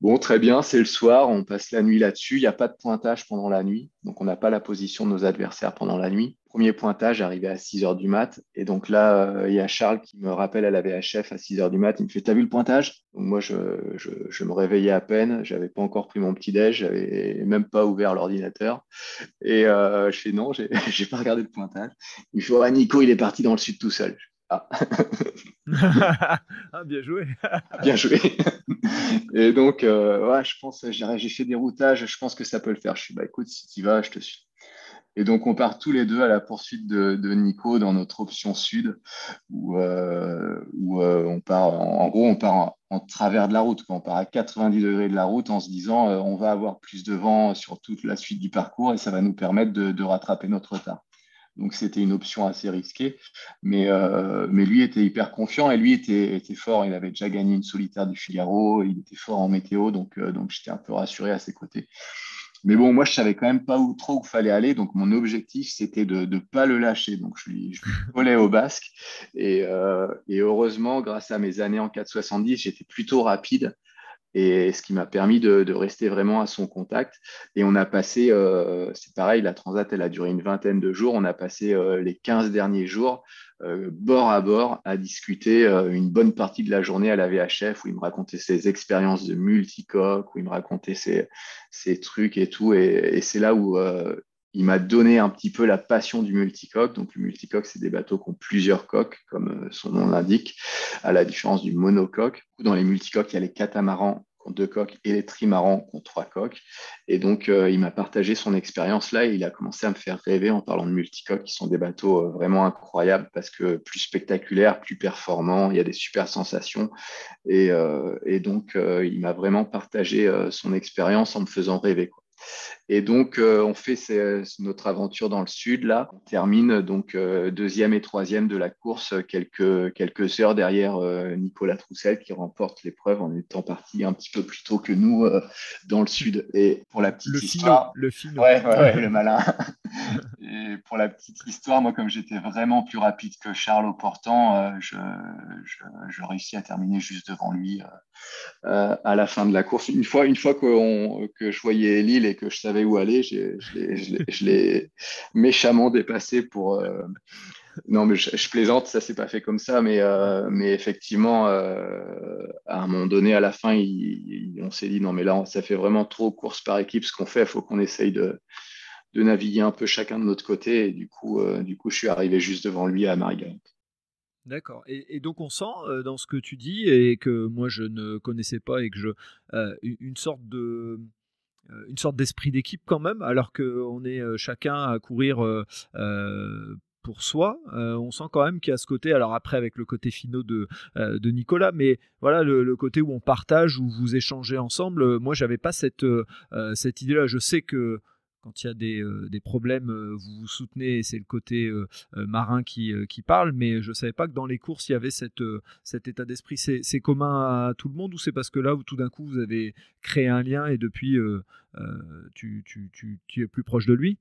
Bon, très bien, c'est le soir, on passe la nuit là-dessus. Il n'y a pas de pointage pendant la nuit, donc on n'a pas la position de nos adversaires pendant la nuit. Premier pointage arrivé à 6 heures du mat. Et donc là, euh, il y a Charles qui me rappelle à la VHF à 6 heures du mat. Il me fait T'as vu le pointage? Moi, je, me réveillais à peine. Je n'avais pas encore pris mon petit-déj. Je n'avais même pas ouvert l'ordinateur. Et euh, je fais Non, je n'ai pas regardé le pointage. Il me fait ah, Nico, il est parti dans le sud tout seul. Ah. ah. bien joué. bien joué. Et donc, euh, ouais, je pense, j'ai fait des routages, je pense que ça peut le faire. Je suis, bah écoute, si tu vas, je te suis. Et donc, on part tous les deux à la poursuite de, Nico dans notre option sud, où, euh, euh, on part, en, gros, on part en, travers de la route. On part à 90 degrés de la route en se disant, on va avoir plus de vent sur toute la suite du parcours et ça va nous permettre de rattraper notre retard. Donc c'était une option assez risquée. Mais, euh, mais lui était hyper confiant et lui était, était, fort. Il avait déjà gagné une solitaire du Figaro, il était fort en météo, donc, euh, donc j'étais un peu rassuré à ses côtés. Mais bon, moi, je savais quand même pas où trop où fallait aller. Donc, mon objectif, c'était de ne pas le lâcher. Donc, je lui, je volais au basque. Et, euh, et, heureusement, grâce à mes années en 470, j'étais plutôt rapide et ce qui m'a permis de, rester vraiment à son contact. Et on a passé, euh, c'est pareil, la transat, elle a duré une vingtaine de jours. On a passé euh, les 15 derniers jours euh, bord à bord à discuter une bonne partie de la journée à la VHF où il me racontait ses expériences de multicoque, où il me racontait ses, trucs et tout. Et, c'est là où il m'a donné un petit peu la passion du multicoque. Donc, le multicoque, c'est des bateaux qui ont plusieurs coques, comme son nom l'indique, à la différence du monocoque. Dans les multicoques, il y a les catamarans deux coques et les trimarans qui ont trois coques. Et donc, euh, il m'a partagé son expérience là il a commencé à me faire rêver en parlant de multicoques qui sont des bateaux euh, vraiment incroyables parce que plus spectaculaires, plus performants, il y a des super sensations. Et, euh, donc, il m'a vraiment partagé son expérience en me faisant rêver. Et donc, euh, on fait notre aventure dans le sud, là. On termine donc euh, deuxième et troisième de la course, quelques, quelques heures derrière euh, Nicolas Troussel qui remporte l'épreuve en étant parti un petit peu plus tôt que nous dans le sud. Et pour la petite histoire. le film. Ouais, ouais, le malin. Pour la petite histoire, moi, comme j'étais vraiment plus rapide que Charles au portant, je, je, réussis à terminer juste devant lui à la fin de la course. Une fois, une fois que, je voyais Lille et que je savais où aller, je l'ai méchamment dépassé pour. Euh, non, mais je, plaisante, ça s'est pas fait comme ça, mais, euh, mais effectivement, euh, à un moment donné, à la fin, on s'est dit non, mais là, ça fait vraiment trop course par équipe ce qu'on fait, il faut qu'on essaye de, de, naviguer un peu chacun de notre côté. Et du coup, du coup, je suis arrivé juste devant lui à Marguerite. D'accord. Et, donc on sent dans ce que tu dis et que moi je ne connaissais pas et que je une sorte de une sorte d'esprit d'équipe quand même, alors qu'on est chacun à courir pour soi. on sent quand même qu'il y a ce côté, alors après avec le côté finaux de, de Nicolas, mais voilà le, côté où on partage, où vous échangez ensemble. Moi, j'avais pas cette, cette idée-là. Je sais que quand il y a des, euh, problèmes, euh, vous vous soutenez, c'est le côté euh, marin qui, qui, parle, mais je ne savais pas que dans les courses, il y avait cette, cet état d'esprit. C'est commun à tout le monde ou c'est parce que là, où tout d'un coup, vous avez créé un lien et depuis, tu, tu, tu es plus proche de lui?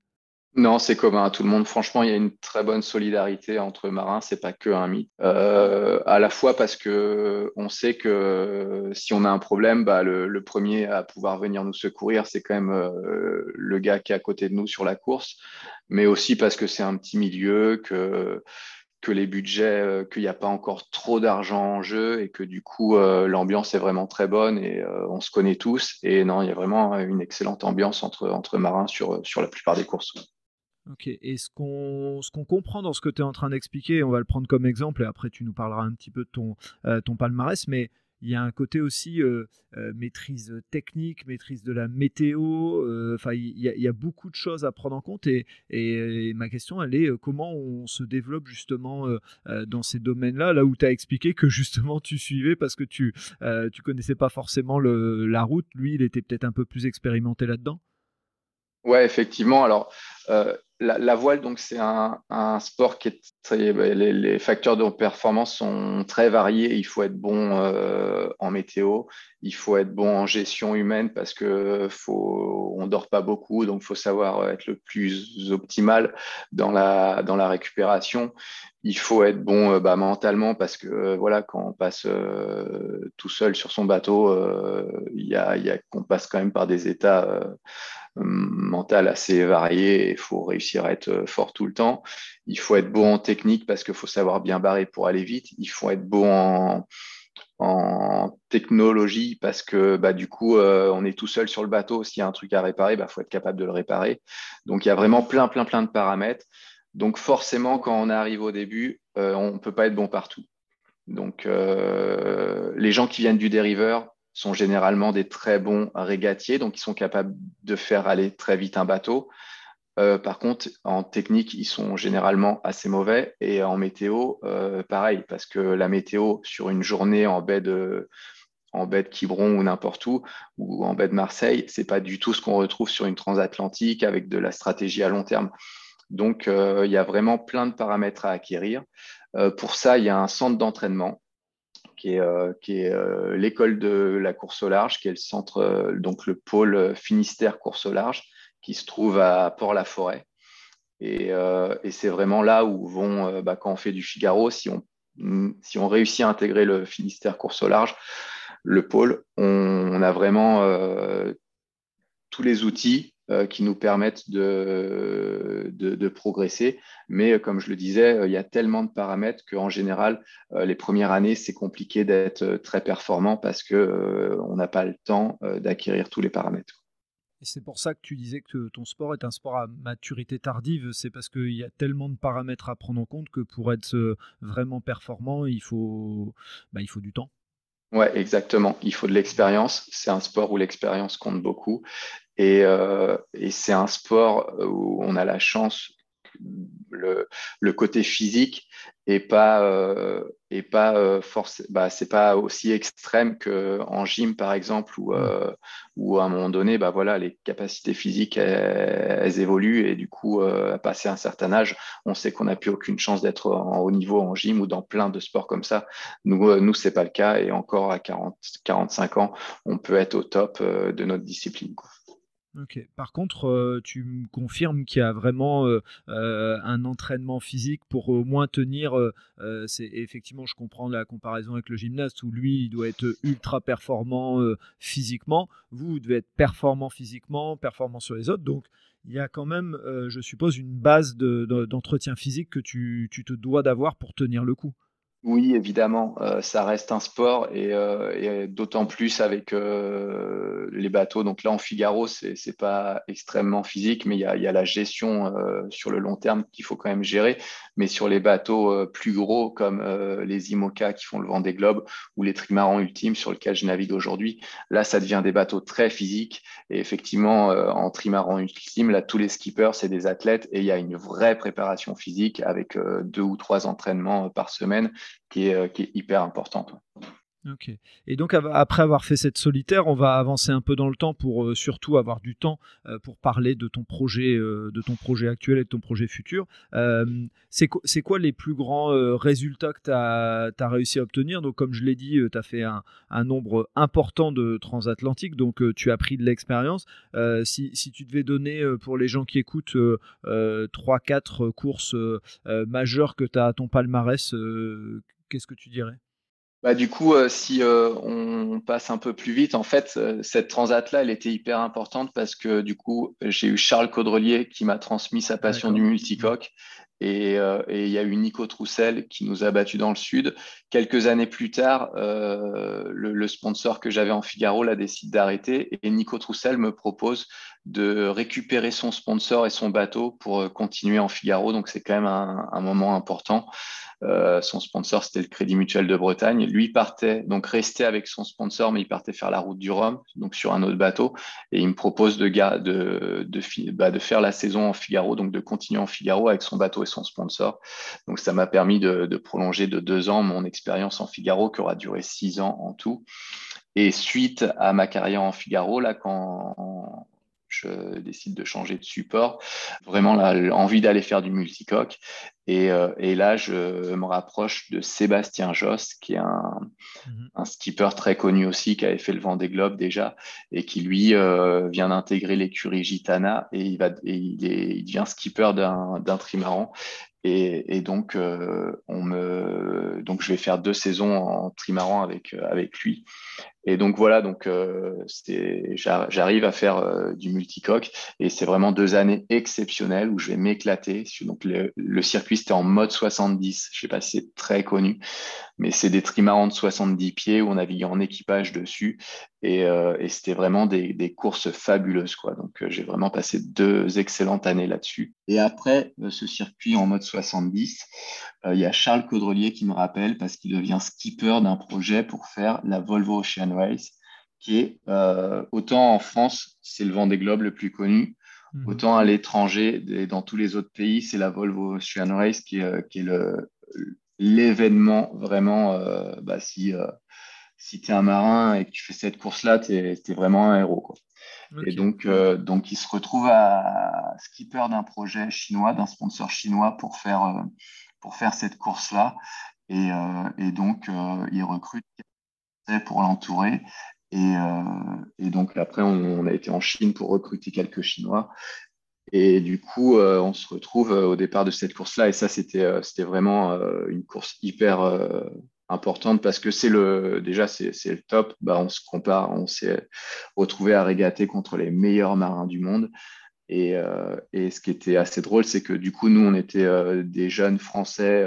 Non, c'est commun à tout le monde. Franchement, il y a une très bonne solidarité entre marins. C'est pas que un mythe. Euh, à la fois parce que on sait que si on a un problème, bah, le, premier à pouvoir venir nous secourir, c'est quand même euh, le gars qui est à côté de nous sur la course. Mais aussi parce que c'est un petit milieu, que que les budgets, euh, qu'il n'y a pas encore trop d'argent en jeu et que du coup l'ambiance est vraiment très bonne et on se connaît tous. Et non, il y a vraiment une excellente ambiance entre, marins sur la plupart des courses. Ok, et ce qu'on comprend dans ce que tu es en train d'expliquer, on va le prendre comme exemple, et après tu nous parleras un petit peu de ton, euh, palmarès, mais il y a un côté aussi euh, euh, maîtrise technique, maîtrise de la météo, enfin il, y a beaucoup de choses à prendre en compte, et, et, ma question elle est comment on se développe justement dans ces domaines-là, là où tu as expliqué que justement tu suivais parce que tu tu connaissais pas forcément la route, lui il était peut-être un peu plus expérimenté là-dedans? Ouais, effectivement. Alors, la, voile, donc, c'est un, sport qui est très, bah, les, facteurs de performance sont très variés. Il faut être bon euh, en météo, il faut être bon en gestion humaine parce que faut, on dort pas beaucoup, donc il faut savoir être le plus optimal dans la, dans la récupération. Il faut être bon euh, bah, mentalement parce que euh, voilà, quand on passe tout seul sur son bateau, il y a, y a qu'on passe quand même par des états mentaux assez variés. Il faut réussir à être euh, fort tout le temps. Il faut être beau en technique parce qu'il faut savoir bien barrer pour aller vite. Il faut être beau en, technologie parce que bah, du coup, euh, on est tout seul sur le bateau. S'il y a un truc à réparer, il bah, faut être capable de le réparer. Donc, il y a vraiment plein, plein, plein de paramètres. Donc, forcément, quand on arrive au début, euh, on ne peut pas être bon partout. Donc, les gens qui viennent du dériveur sont généralement des très bons régatiers, donc ils sont capables de faire aller très vite un bateau. Euh, par contre, en technique, ils sont généralement assez mauvais. Et en météo, euh, pareil, parce que la météo sur une journée en baie de, en Quiberon ou n'importe où, ou en baie de Marseille, c'est pas du tout ce qu'on retrouve sur une transatlantique avec de la stratégie à long terme. Donc, euh, il y a vraiment plein de paramètres à acquérir. pour ça, il y a un centre d'entraînement qui est, qui est l'école de la course au large, qui est le centre, donc le pôle Finistère course au large, qui se trouve à Port-la-Forêt. Et, euh, c'est vraiment là où vont, euh, bah, quand on fait du Figaro, si on, si on réussit à intégrer le Finistère course au large, le pôle, on, a vraiment euh, tous les outils qui nous permettent de, de, progresser. Mais comme je le disais, il y a tellement de paramètres qu'en général, les premières années, c'est compliqué d'être très performant parce qu'on n'a pas le temps d'acquérir tous les paramètres. Et c'est pour ça que tu disais que ton sport est un sport à maturité tardive. C'est parce qu'il y a tellement de paramètres à prendre en compte que pour être euh, vraiment performant, il faut, bah, il faut du temps. Ouais, exactement. Il faut de l'expérience. C'est un sport où l'expérience compte beaucoup. Et, euh, et c'est un sport où on a la chance le, le, côté physique et pas euh, et pas euh, force bah, c'est pas aussi extrême que en gym par exemple où, euh, où à un moment donné bah voilà les capacités physiques elles, évoluent et du coup à passer un certain âge on sait qu'on n'a plus aucune chance d'être en haut niveau en gym ou dans plein de sports comme ça. Nous nous c'est pas le cas et encore à 40 45 ans on peut être au top de notre discipline Ok. Par contre, euh, tu me confirmes qu'il y a vraiment euh, euh, un entraînement physique pour au moins tenir. c'est effectivement, je comprends la comparaison avec le gymnaste où lui, il doit être ultra performant physiquement. Vous, vous devez être performant physiquement, performant sur les autres. Donc, il y a quand même, je suppose, une base d'entretien physique que tu te dois d'avoir pour tenir le coup. Oui, évidemment, euh, ça reste un sport et, euh, d'autant plus avec euh, les bateaux. Donc là, en Figaro, c'est n'est pas extrêmement physique, mais il y a, la gestion sur le long terme qu'il faut quand même gérer. Mais sur les bateaux plus gros comme les IMOCA qui font le vent des globes ou les trimarans ultimes sur lesquels je navigue aujourd'hui, là, ça devient des bateaux très physiques. Et effectivement, en trimaran ultime, là, tous les skippers, c'est des athlètes et il y a une vraie préparation physique avec deux ou trois entraînements par semaine qui est hyper importante. Ok. Et donc après avoir fait cette solitaire, on va avancer un peu dans le temps pour euh, surtout avoir du temps euh, pour parler de ton projet, euh, de ton projet actuel et de ton projet futur. c'est quoi les plus grands résultats que tu as, réussi à obtenir? Donc comme je l'ai dit, tu as fait un, nombre important de transatlantiques, donc tu as pris de l'expérience. Si, si, tu devais donner pour les gens qui écoutent 3-4 courses majeures que tu as à ton palmarès, qu'est-ce que tu dirais? Bah, du coup, euh, si euh, on passe un peu plus vite, en fait, euh, cette transat-là, elle était hyper importante parce que du coup, j'ai eu Charles Caudrelier qui m'a transmis sa passion du multicoque. Et, il y a eu Nico Troussel qui nous a battus dans le sud. Quelques années plus tard, le, sponsor que j'avais en Figaro l'a décidé d'arrêter et Nico Troussel me propose de récupérer son sponsor et son bateau pour continuer en Figaro. Donc c'est quand même un moment important. Euh, son sponsor, c'était le Crédit Mutuel de Bretagne. Lui partait, donc restait avec son sponsor, mais il partait faire la route du Rhum, donc sur un autre bateau. Et il me propose de, de, de, bah, de faire la saison en Figaro, donc de continuer en Figaro avec son bateau et son sponsor. Donc ça m'a permis de, de prolonger de deux ans mon expérience en Figaro, qui aura duré six ans en tout. Et suite à ma carrière en Figaro, là, quand je décide de changer de support. Vraiment l'envie d'aller faire du multicoque. Et, euh, et, là, je me rapproche de Sébastien Josse, qui est un, mhm. un, skipper très connu aussi, qui avait fait le vent des globes déjà, et qui lui euh, vient d'intégrer l'écurie Gitana, et il, va, et il, est, il devient skipper d'un trimaran. Et, et donc, euh, on me, donc, je vais faire deux saisons en trimaran avec, avec lui. Et donc voilà, donc euh, j'arrive à faire euh, du multicoque et c'est vraiment deux années exceptionnelles où je vais m'éclater. Donc le, circuit c'était en mode 70, je sais pas si c'est très connu, mais c'est des trimarans de 70 pieds où on naviguait en équipage dessus et, euh, c'était vraiment des, courses fabuleuses quoi. Donc j'ai vraiment passé deux excellentes années là-dessus. Et après ce circuit en mode 70, il y a Charles Caudrelier qui me rappelle parce qu'il devient skipper d'un projet pour faire la Volvo Ocean Race, qui est euh, autant en France, c'est le vent des globes le plus connu, mhm. autant à l'étranger et dans tous les autres pays, c'est la Volvo Ocean Race qui est, euh, qui est le, l'événement vraiment. Euh, bah, si si tu es un marin et que tu fais cette course-là, tu es, vraiment un héros. Quoi. Et donc, donc, il se retrouve à skipper d'un projet chinois, d'un sponsor chinois pour faire, pour faire cette course-là. Et, et, donc, il recrute pour l'entourer. Et, euh, donc après, on, a été en Chine pour recruter quelques Chinois. Et du coup, euh, on se retrouve euh, au départ de cette course-là. Et ça, c'était c'était vraiment une course hyper importante parce que c'est le déjà c'est le top. Bah, on se compare, on s'est retrouvé à régater contre les meilleurs marins du monde. Et, et ce qui était assez drôle, c'est que du coup, nous, on était des jeunes Français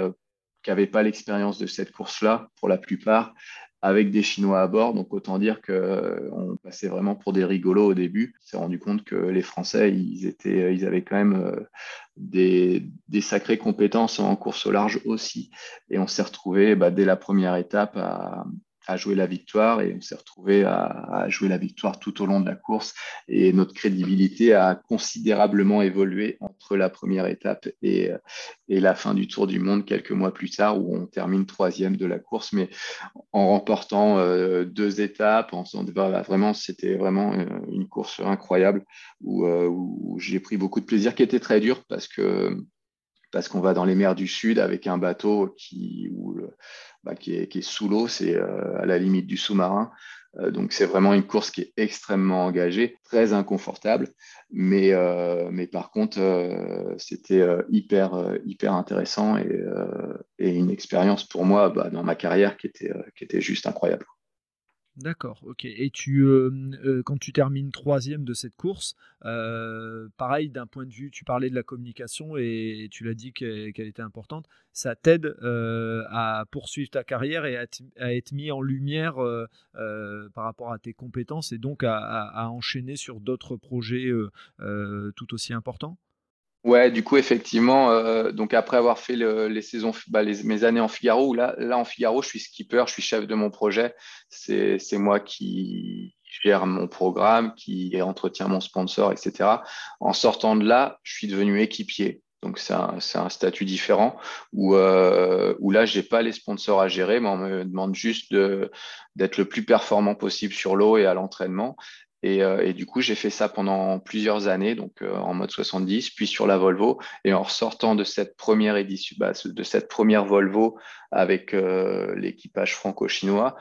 qui n'avaient pas l'expérience de cette course-là pour la plupart, avec des Chinois à bord. Donc autant dire qu'on euh, passait vraiment pour des rigolos au début. On s'est rendu compte que les Français, ils, étaient, ils avaient quand même euh, des, des, sacrées compétences en course au large aussi. Et on s'est retrouvé bah, dès la première étape à, à jouer la victoire et on s'est retrouvé à, jouer la victoire tout au long de la course. Et notre crédibilité a considérablement évolué entre la première étape et, et la fin du Tour du Monde quelques mois plus tard où on termine troisième de la course. Mais en remportant euh, deux étapes en, vraiment c'était vraiment euh, une course incroyable euh, où j'ai pris beaucoup de plaisir qui était très dur parce que parce qu'on va dans les mers du Sud avec un bateau qui, bah, qui, est, sous l'eau, c'est euh, à la limite du sous-marin. Euh, donc c'est vraiment une course qui est extrêmement engagée, très inconfortable, mais, euh, mais par contre c'était hyper, hyper intéressant et, et, une expérience pour moi bah, dans ma carrière qui était, qui était juste incroyable. D'accord, ok. Et tu, quand tu termines troisième de cette course, pareil, d'un point de vue, tu parlais de la communication et tu l'as dit qu'elle était importante, ça t'aide à poursuivre ta carrière et à, être mis en lumière par rapport à tes compétences et donc à enchaîner sur d'autres projets tout aussi importants? Ouais, du coup, effectivement, euh, donc après avoir fait les saisons, bah, mes années en Figaro, là, là, en Figaro, je suis skipper, je suis chef de mon projet. C'est moi qui gère mon programme, qui entretient mon sponsor, etc. En sortant de là, je suis devenu équipier. Donc c'est un, un, statut différent où, euh, où là, je n'ai pas les sponsors à gérer, mais on me demande juste d'être le plus performant possible sur l'eau et à l'entraînement. Et, euh, et, du coup, j'ai fait ça pendant plusieurs années, donc euh, en mode 70, puis sur la Volvo. Et en sortant de cette première édition, bah, de cette première Volvo avec euh, l'équipage franco-chinois,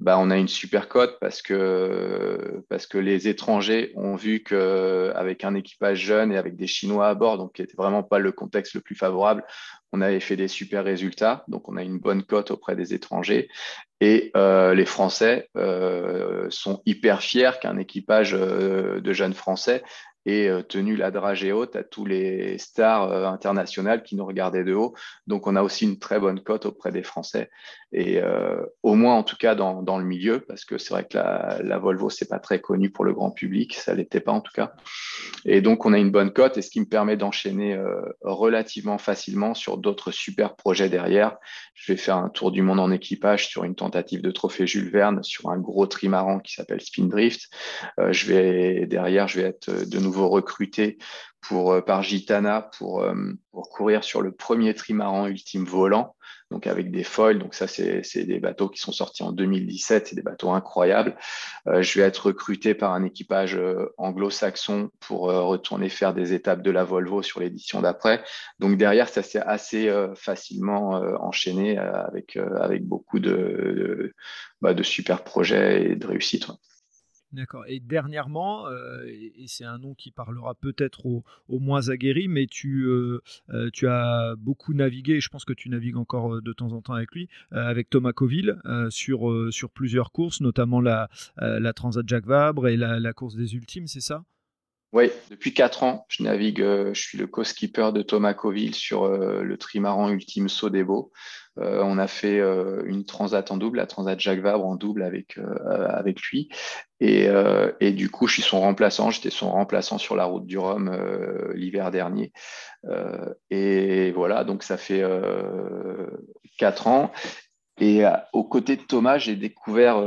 bah, on a une super cote parce que, parce que les étrangers ont vu qu'avec un équipage jeune et avec des Chinois à bord, donc qui n'était vraiment pas le contexte le plus favorable, on avait fait des super résultats. Donc on a une bonne cote auprès des étrangers. Et euh, les Français euh, sont hyper fiers qu'un équipage euh, de jeunes Français et euh, tenu la dragée haute à tous les stars euh, internationales qui nous regardaient de haut. Donc, on a aussi une très bonne cote auprès des Français. Et euh, au moins, en tout cas, dans, dans le milieu, parce que c'est vrai que la, la Volvo, c'est pas très connu pour le grand public. Ça l'était pas, en tout cas. Et donc, on a une bonne cote et ce qui me permet d'enchaîner relativement facilement sur d'autres super projets derrière. Je vais faire un tour du monde en équipage sur une tentative de trophée Jules Verne sur un gros trimaran qui s'appelle Spindrift. je vais, derrière, je vais être de nouveau recruté pour, euh, par Gitana pour, euh, pour, courir sur le premier trimaran ultime volant, donc avec des foils. Donc ça, c'est des bateaux qui sont sortis en 2017, c'est des bateaux incroyables. Euh, je vais être recruté par un équipage anglo-saxon pour retourner faire des étapes de la Volvo sur l'édition d'après. Donc derrière, ça s'est assez facilement enchaîné avec, avec beaucoup bah, de super projets et de réussite. D'accord. Et dernièrement, euh, et, c'est un nom qui parlera peut-être aux, moins aguerris, mais tu, euh, euh, as beaucoup navigué, je pense que tu navigues encore de temps en temps avec lui, avec Thomas Coville, sur, plusieurs courses, notamment la, la Transat Jacques Vabre et la course des Ultimes, c'est ça? Oui, depuis quatre ans, je navigue, je suis le co-skipper de Thomas Coville sur le trimaran ultime Sodebo. Euh, on a fait euh, une transat en double, la transat Jacques Vabre en double avec, euh, avec lui. Et, et, du coup, je suis son remplaçant. J'étais son remplaçant sur la route du Rhum l'hiver dernier. et voilà, donc ça fait quatre ans. Et aux côtés de Thomas, j'ai découvert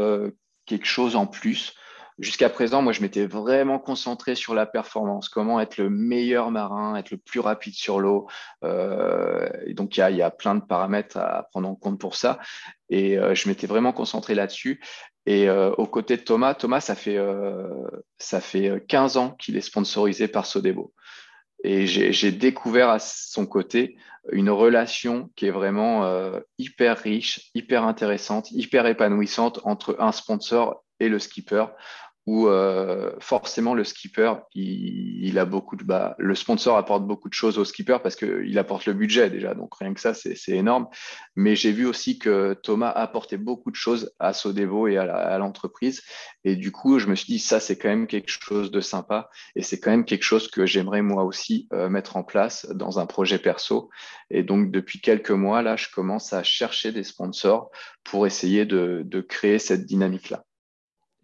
quelque chose en plus Jusqu'à présent, moi, je m'étais vraiment concentré sur la performance, comment être le meilleur marin, être le plus rapide sur l'eau. Euh, donc, il y, a, plein de paramètres à prendre en compte pour ça. Et euh, je m'étais vraiment concentré là-dessus. Et euh, aux côtés de Thomas, Thomas, ça fait, ça fait 15 ans qu'il est sponsorisé par Sodebo. Et j'ai découvert à son côté une relation qui est vraiment hyper riche, hyper intéressante, hyper épanouissante entre un sponsor et le skipper, où euh, forcément le skipper, il, a beaucoup de bah, le sponsor apporte beaucoup de choses au skipper parce qu'il apporte le budget déjà, donc rien que ça c'est énorme. Mais j'ai vu aussi que Thomas apportait beaucoup de choses à Sodevo et à l'entreprise, et du coup je me suis dit ça c'est quand même quelque chose de sympa et c'est quand même quelque chose que j'aimerais moi aussi euh, mettre en place dans un projet perso. Et donc depuis quelques mois là, je commence à chercher des sponsors pour essayer de, de créer cette dynamique là.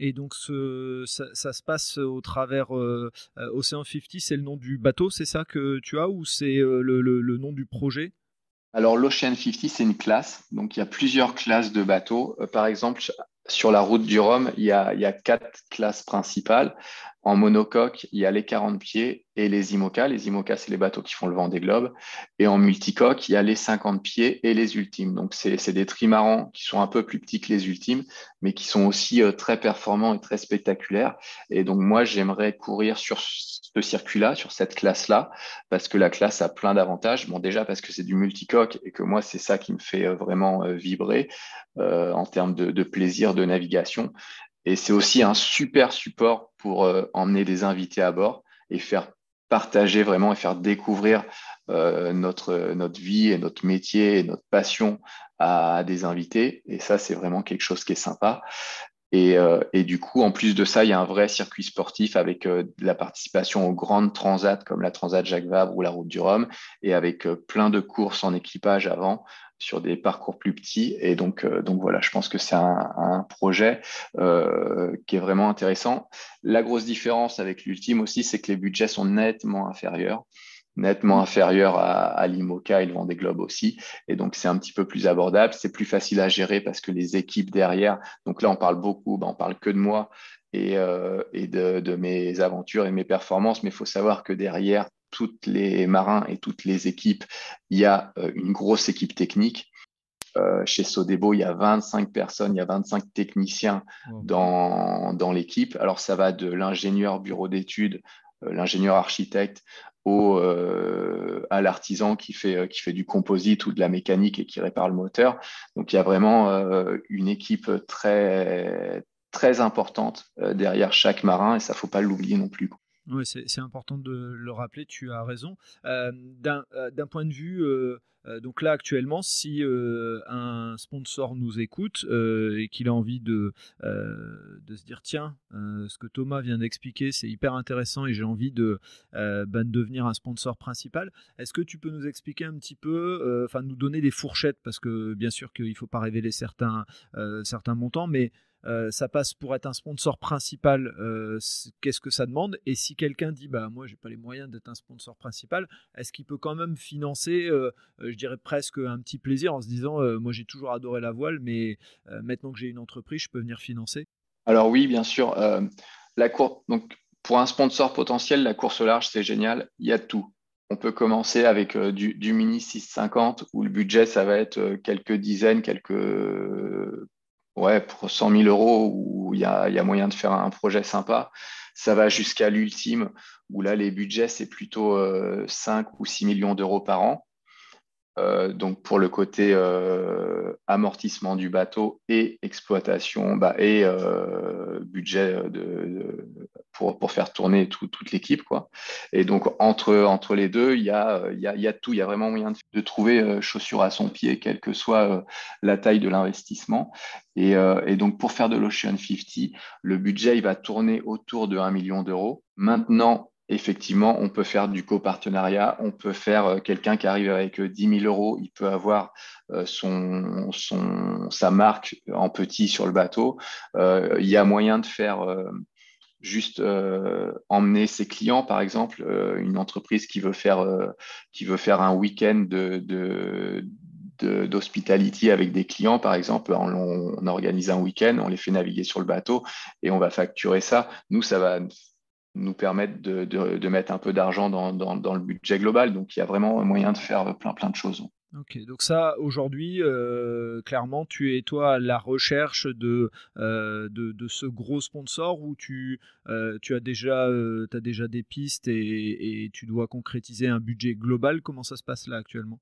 Et donc ça, se passe au travers euh, euh, Océan 50, c'est le nom du bateau, c'est ça que tu as ou c'est euh, le, nom du projet? Alors l'Ocean 50, c'est une classe. Donc il y a plusieurs classes de bateaux. par exemple, sur la route du Rhum, il y a quatre classes principales. En monocoque, il y a les 40 pieds et les IMOCA. Les IMOCA, c'est les bateaux qui font le vent des globes. Et en multicoque, il y a les 50 pieds et les ultimes. Donc, c'est des trimarans qui sont un peu plus petits que les ultimes, mais qui sont aussi euh, très performants et très spectaculaires. Et donc, moi, j'aimerais courir sur ce circuit-là, sur cette classe-là, parce que la classe a plein d'avantages. Bon, déjà parce que c'est du multicoque et que moi, c'est ça qui me fait euh, vraiment euh, vibrer en termes de, de plaisir de navigation. Et c'est aussi un super support pour euh, emmener des invités à bord et faire partager vraiment et faire découvrir euh, notre, vie et notre métier et notre passion à, des invités. Et ça, c'est vraiment quelque chose qui est sympa. Et, euh, du coup, en plus de ça, il y a un vrai circuit sportif avec la participation aux grandes transats comme la Transat Jacques Vabre ou la Route du Rhum et avec plein de courses en équipage avant sur des parcours plus petits. Et donc, euh, donc voilà, je pense que c'est un, projet euh, qui est vraiment intéressant. La grosse différence avec l'ultime aussi, c'est que les budgets sont nettement inférieurs. nettement inférieur à, à l'IMOCA et le Vendée Globe aussi. Et donc, c'est un petit peu plus abordable. C'est plus facile à gérer parce que les équipes derrière, donc là, on parle beaucoup, ben, on parle que de moi et, euh, et de, de, mes aventures et mes performances, mais il faut savoir que derrière toutes les marins et toutes les équipes, il y a euh, une grosse équipe technique. Euh, chez Sodebo, il y a 25 personnes, il y a 25 techniciens dans, dans l'équipe. Alors, ça va de l'ingénieur bureau d'études, euh, l'ingénieur architecte, au, euh, à l'artisan qui fait, qui fait du composite ou de la mécanique et qui répare le moteur. Donc il y a vraiment une équipe très, très importante derrière chaque marin et ça ne faut pas l'oublier non plus. Oui, c'est important de le rappeler, tu as raison. D'un point de vue euh, donc là actuellement, si euh, un sponsor nous écoute euh, et qu'il a envie de, de se dire tiens, ce que Thomas vient d'expliquer, c'est hyper intéressant et j'ai envie de, ben, de, devenir un sponsor principal, est-ce que tu peux nous expliquer un petit peu, enfin nous donner des fourchettes? Parce que bien sûr qu'il ne faut pas révéler certains, certains montants, mais euh, ça passe pour être un sponsor principal, euh, qu'est-ce que ça demande? Et si quelqu'un dit bah moi j'ai pas les moyens d'être un sponsor principal, est-ce qu'il peut quand même financer, euh, je dirais presque un petit plaisir en se disant moi j'ai toujours adoré la voile, mais maintenant que j'ai une entreprise, je peux venir financer? Alors oui, bien sûr. la pour un sponsor potentiel, la course au large c'est génial. Il y a tout. On peut commencer avec du, du, mini 650 où le budget ça va être quelques dizaines, quelques ouais, pour 100 000 euros où il y a, y a, moyen de faire un projet sympa. Ça va jusqu'à l'ultime où là, les budgets, c'est plutôt 5 euh, ou 6 millions d'euros par an. Euh, donc pour le côté euh, amortissement du bateau et exploitation bah, et euh, budget pour, faire tourner tout, toute l'équipe. Et donc entre, entre les deux, il y a, y, a, y a tout, il y a vraiment moyen de, trouver chaussure à son pied, quelle que soit la taille de l'investissement. Et, et, donc pour faire de l'Ocean 50, le budget il va tourner autour de 1 million d'euros. Maintenant, effectivement, on peut faire du copartenariat, on peut faire euh, quelqu'un qui arrive avec 10 euh, 000 euros, il peut avoir euh, son, sa marque en petit sur le bateau. il y a moyen de faire juste emmener ses clients, par exemple, une entreprise qui veut faire, qui veut faire un week-end de, de d'hospitality avec des clients, par exemple, on, on organise un week-end, on les fait naviguer sur le bateau et on va facturer ça. Nous, ça va nous permettre de, de, mettre un peu d'argent dans, dans, dans, le budget global. Donc il y a vraiment un moyen de faire plein plein de choses. Ok, donc ça aujourd'hui, euh, clairement, tu es toi à la recherche de, euh, de, de, ce gros sponsor où tu, euh, tu as, déjà, as déjà des pistes et, et, tu dois concrétiser un budget global? Comment ça se passe là actuellement?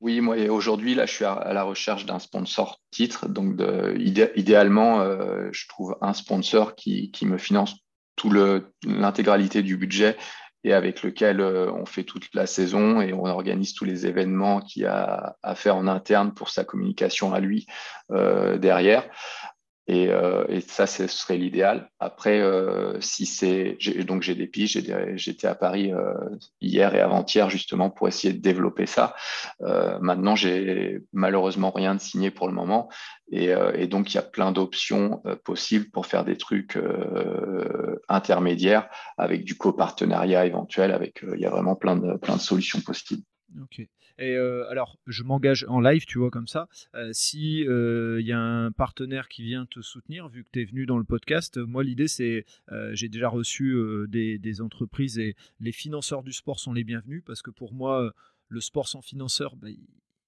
Oui, moi aujourd'hui, là, je suis à, la recherche d'un sponsor titre. Donc, de, idéalement, je trouve un sponsor qui, qui me finance tout l'intégralité du budget et avec lequel euh, on fait toute la saison et on organise tous les événements qu'il a à faire en interne pour sa communication à lui euh, derrière. Et, euh, et, ça, ce serait l'idéal. Après, euh, si c'est donc j'ai des piges, j'étais à Paris euh, hier et avant-hier justement pour essayer de développer ça. Euh, maintenant, j'ai malheureusement rien de signé pour le moment, et, euh, et donc il y a plein d'options euh, possibles pour faire des trucs intermédiaires avec du copartenariat éventuel. Avec, il y a vraiment plein de plein de solutions possibles. Ok. Et euh, alors, je m'engage en live, tu vois, comme ça. Euh, si il euh, y a un partenaire qui vient te soutenir, vu que tu es venu dans le podcast, moi, l'idée, c'est, j'ai déjà reçu des, des, entreprises et les financeurs du sport sont les bienvenus parce que pour moi, le sport sans financeur, bah,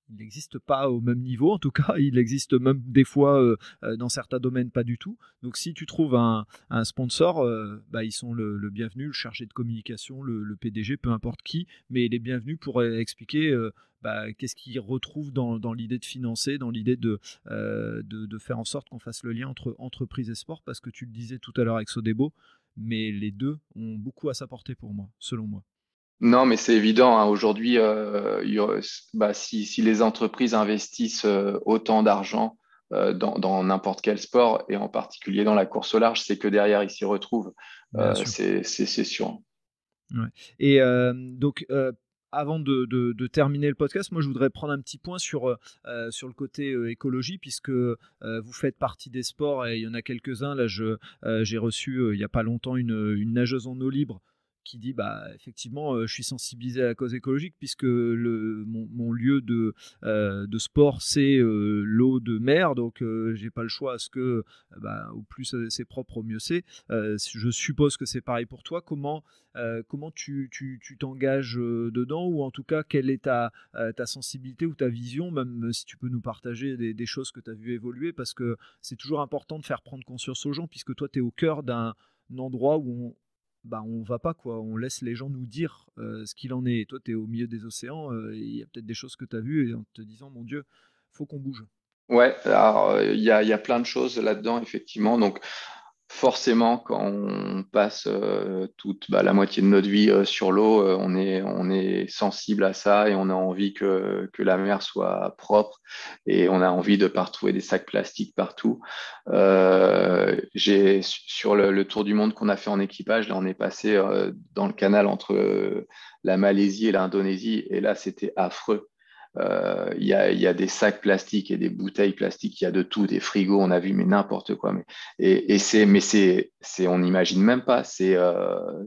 il n'existe pas au même niveau, en tout cas, il existe même des fois euh, euh, dans certains domaines pas du tout. Donc si tu trouves un, sponsor, euh, bah, ils sont le, bienvenu, le chargé de communication, le, PDG, peu importe qui, mais il est bienvenu pour expliquer bah, qu'est-ce qu'il retrouve dans, l'idée de financer, dans l'idée de, de, faire en sorte qu'on fasse le lien entre entreprise et sport, parce que tu le disais tout à l'heure avec Sodebo, mais les deux ont beaucoup à s'apporter pour moi, selon moi. Non, mais c'est évident. Hein. Aujourd'hui, euh, bah, si, si, les entreprises investissent euh, autant d'argent euh, dans n'importe quel sport, et en particulier dans la course au large, c'est que derrière, ils s'y retrouvent. c'est sûr. Ouais. Et donc, avant de, de, de, terminer le podcast, moi je voudrais prendre un petit point sur, euh, sur le côté euh, écologie, puisque euh, vous faites partie des sports et il y en a quelques-uns. Là, j'ai reçu il n'y a pas longtemps une, une nageuse en eau libre qui dit bah effectivement je suis sensibilisé à la cause écologique puisque le, mon, lieu de, de sport c'est l'eau de mer. Donc j'ai pas le choix à ce que bah, au plus c'est propre au mieux c'est. Je suppose que c'est pareil pour toi. Comment comment tu t'engages dedans ou en tout cas quelle est ta, ta sensibilité ou ta vision même si tu peux nous partager des, des choses que tu as vu évoluer? Parce que c'est toujours important de faire prendre conscience aux gens puisque toi tu es au cœur d'un endroit où on, bah, on va pas quoi, on laisse les gens nous dire ce qu'il en est. Et toi, tu es au milieu des océans, il y a peut-être des choses que tu as vues et en te disant, mon Dieu, faut qu'on bouge. Ouais, alors il y a, y a, plein de choses là-dedans, effectivement. Donc, forcément, quand on passe euh, toute bah, la moitié de notre vie euh, sur l'eau, euh, on, est, on est sensible à ça et on a envie que, que la mer soit propre et on a envie de pas retrouver des sacs plastiques partout. j'ai sur le, le, tour du monde qu'on a fait en équipage, là on est passé dans le canal entre la Malaisie et l'Indonésie et là c'était affreux. Euh, il y, a, des sacs plastiques et des bouteilles plastiques, il y a de tout, des frigos, on a vu, mais n'importe quoi. Mais, et, c'est, mais c'est, on n'imagine même pas. C'est, euh,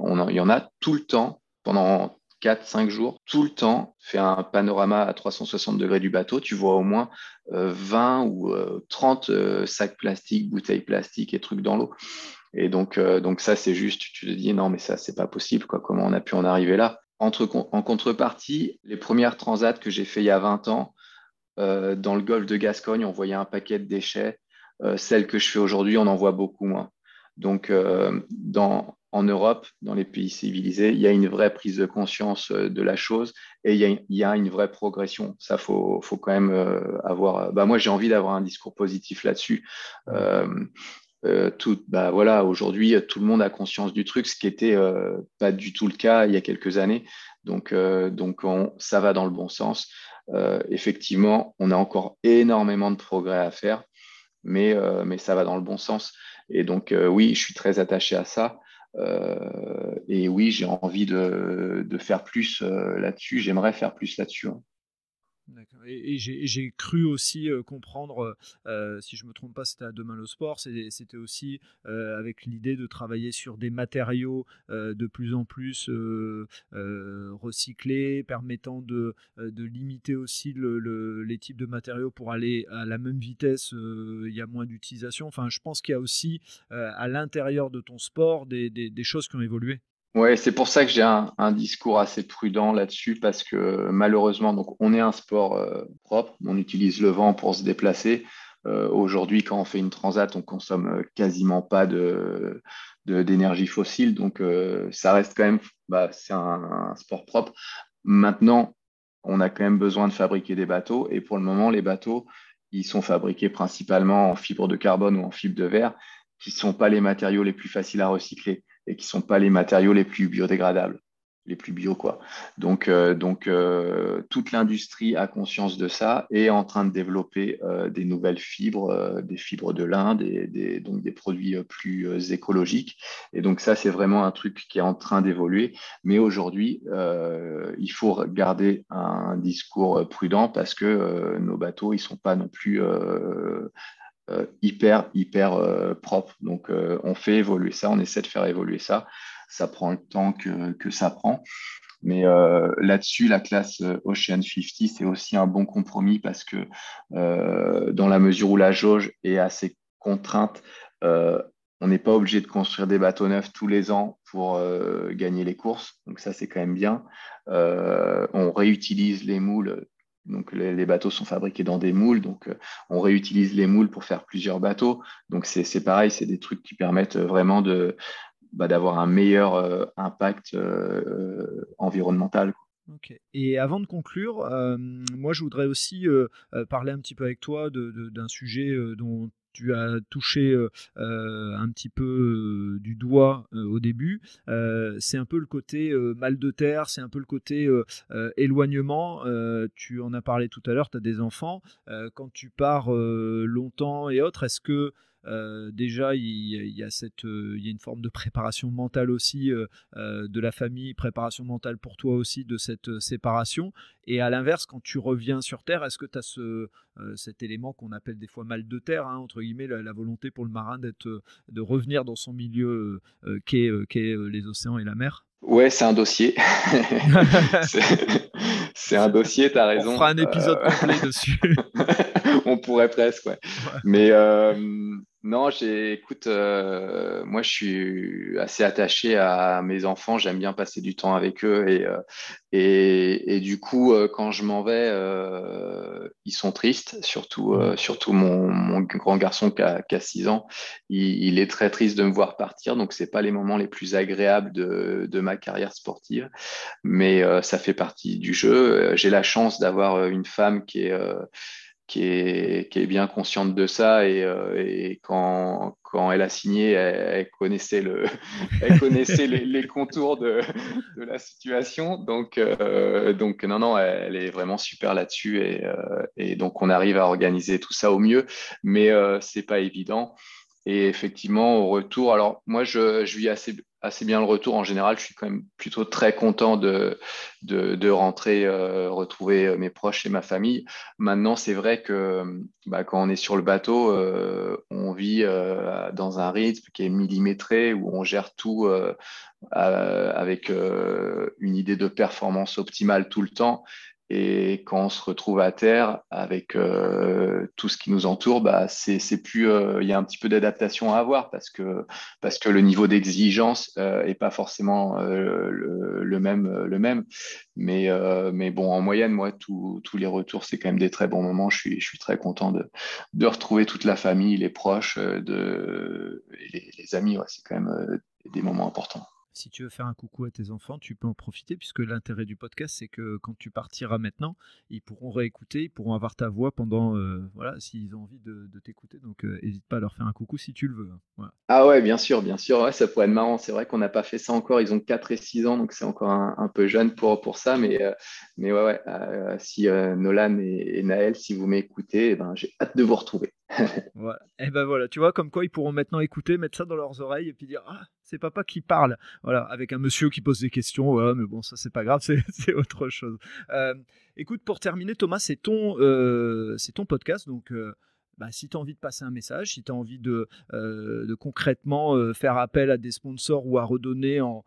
on il y en a tout le temps pendant 4-5 jours, tout le temps, fait un panorama à 360 degrés du bateau, tu vois au moins 20 euh, ou 30 sacs plastiques, bouteilles plastiques et trucs dans l'eau. Et donc, donc ça, c'est juste, tu te dis, non, mais ça, c'est pas possible, quoi. Comment on a pu en arriver là? En contrepartie, les premières transats que j'ai fait il y a 20 ans, euh, dans le golfe de Gascogne, on voyait un paquet de déchets. Euh, celles que je fais aujourd'hui, on en voit beaucoup moins. Donc, euh, en Europe, dans les pays civilisés, il y a une vraie prise de conscience de la chose et il y a, une vraie progression. Ça, faut, faut quand même avoir. Bah, moi, j'ai envie d'avoir un discours positif là-dessus. Tout, bah aujourd'hui, tout le monde a conscience du truc, ce qui était euh, pas du tout le cas il y a quelques années. Donc, euh, ça va dans le bon sens. effectivement, on a encore énormément de progrès à faire, mais, ça va dans le bon sens. Et donc, oui, je suis très attaché à ça. et oui, j'ai envie de, de, faire plus là-dessus. J'aimerais faire plus là-dessus. Hein. Et, j'ai cru aussi comprendre, si je ne me trompe pas, c'était à Demain le Sport, c'était aussi avec l'idée de travailler sur des matériaux de plus en plus recyclés, permettant de, limiter aussi le, les types de matériaux pour aller à la même vitesse, il y a moins d'utilisation. Enfin, je pense qu'il y a aussi à l'intérieur de ton sport des choses qui ont évolué. Ouais, c'est pour ça que j'ai un, discours assez prudent là-dessus parce que malheureusement, donc on est un sport euh, propre, on utilise le vent pour se déplacer. Euh, aujourd'hui, quand on fait une transat, on consomme quasiment pas de, d'énergie fossile, donc euh, ça reste quand même, bah, c'est un, sport propre. Maintenant, on a quand même besoin de fabriquer des bateaux et pour le moment, les bateaux, ils sont fabriqués principalement en fibre de carbone ou en fibre de verre, qui ne sont pas les matériaux les plus faciles à recycler et qui ne sont pas les matériaux les plus biodégradables, les plus bio. Quoi. Donc, euh, donc euh, toute l'industrie a conscience de ça et est en train de développer euh, des nouvelles fibres, des fibres de lin, des, donc des produits plus écologiques. Et donc ça, c'est vraiment un truc qui est en train d'évoluer. Mais aujourd'hui, il faut garder un discours prudent parce que nos bateaux, ils ne sont pas non plus hyper, hyper euh, propre. Donc, euh, on fait évoluer ça, on essaie de faire évoluer ça. Ça prend le temps que, que ça prend. Mais là-dessus, la classe Ocean 50, c'est aussi un bon compromis parce que dans la mesure où la jauge est assez contrainte, on n'est pas obligé de construire des bateaux neufs tous les ans pour gagner les courses. Donc ça, c'est quand même bien. on réutilise les moules donc les, bateaux sont fabriqués dans des moules, donc euh, on réutilise les moules pour faire plusieurs bateaux. Donc c'est pareil, c'est des trucs qui permettent vraiment de bah, d'avoir un meilleur euh, impact euh, environnemental. Et avant de conclure, moi je voudrais aussi parler un petit peu avec toi d'un sujet dont tu as touché euh, euh, un petit peu euh, du doigt au début, c'est un peu le côté mal de terre, c'est un peu le côté éloignement. tu en as parlé tout à l'heure, tu as des enfants. quand tu pars longtemps et autres, est-ce que déjà il, y a cette, il y a une forme de préparation mentale aussi de la famille, préparation mentale pour toi aussi de cette séparation. Et à l'inverse, quand tu reviens sur Terre, est-ce que tu as ce, cet élément qu'on appelle des fois mal de terre, hein, entre guillemets, la, volonté pour le marin d'être, de revenir dans son milieu qu'est, qu'est les océans et la mer? Ouais, c'est un dossier. c'est un dossier, tu as raison. On fera un épisode euh, complet dessus. On pourrait presque, ouais. Mais euh, non, écoute, euh, moi je suis assez attaché à mes enfants, j'aime bien passer du temps avec eux et, euh, et, du coup, euh, quand je m'en vais, ils sont tristes, surtout, surtout mon, grand garçon qui a, 6 ans, il, est très triste de me voir partir, donc c'est pas les moments les plus agréables de, de ma carrière sportive, mais ça fait partie du jeu. J'ai la chance d'avoir une femme qui est qui est, bien consciente de ça et, euh, quand, elle a signé, elle, connaissait, les, contours de, la situation. Donc, euh, non, non, elle est vraiment super là-dessus et, euh, et, donc on arrive à organiser tout ça au mieux, mais c'est pas évident. Et effectivement, au retour, alors moi, je, je vis assez, assez bien le retour. En général, je suis quand même plutôt très content de, de, rentrer, euh, retrouver euh, mes proches et ma famille. Maintenant, c'est vrai que bah, quand on est sur le bateau, euh, on vit dans un rythme qui est millimétré, où on gère tout avec une idée de performance optimale tout le temps. Et quand on se retrouve à terre avec euh, tout ce qui nous entoure, bah, c'est, plus, euh, il y a un petit peu d'adaptation à avoir parce que, parce que le niveau d'exigence euh, est pas forcément euh, le, même, le même. Mais, mais bon, en moyenne, moi, tous les retours, c'est quand même des très bons moments. Je suis, je suis très content de, de retrouver toute la famille, les proches, de, les, amis. C'est quand même des moments importants si tu veux faire un coucou à tes enfants, tu peux en profiter, puisque l'intérêt du podcast, c'est que quand tu partiras maintenant, ils pourront réécouter, ils pourront avoir ta voix pendant, euh, voilà, s'ils ont envie de, t'écouter. Donc, n'hésite euh, pas à leur faire un coucou si tu le veux. Hein. Ah ouais, bien sûr, bien sûr. ça pourrait être marrant. C'est vrai qu'on n'a pas fait ça encore. Ils ont 4 et 6 ans, donc c'est encore un, peu jeune pour, ça. Mais, euh, mais ouais, ouais si Nolan et, Naël, si vous m'écoutez, eh ben, j'ai hâte de vous retrouver. voilà. Et eh ben voilà, tu vois, comme quoi ils pourront maintenant écouter, mettre ça dans leurs oreilles et puis dire Ah, c'est papa qui parle. Voilà, avec un monsieur qui pose des questions. Ouais, mais bon, ça c'est pas grave, c'est autre chose. Euh, écoute, pour terminer, Thomas, c'est ton, euh, ton podcast, donc. Euh, bah, si tu as envie de passer un message, si tu as envie de, de concrètement faire appel à des sponsors ou à redonner en,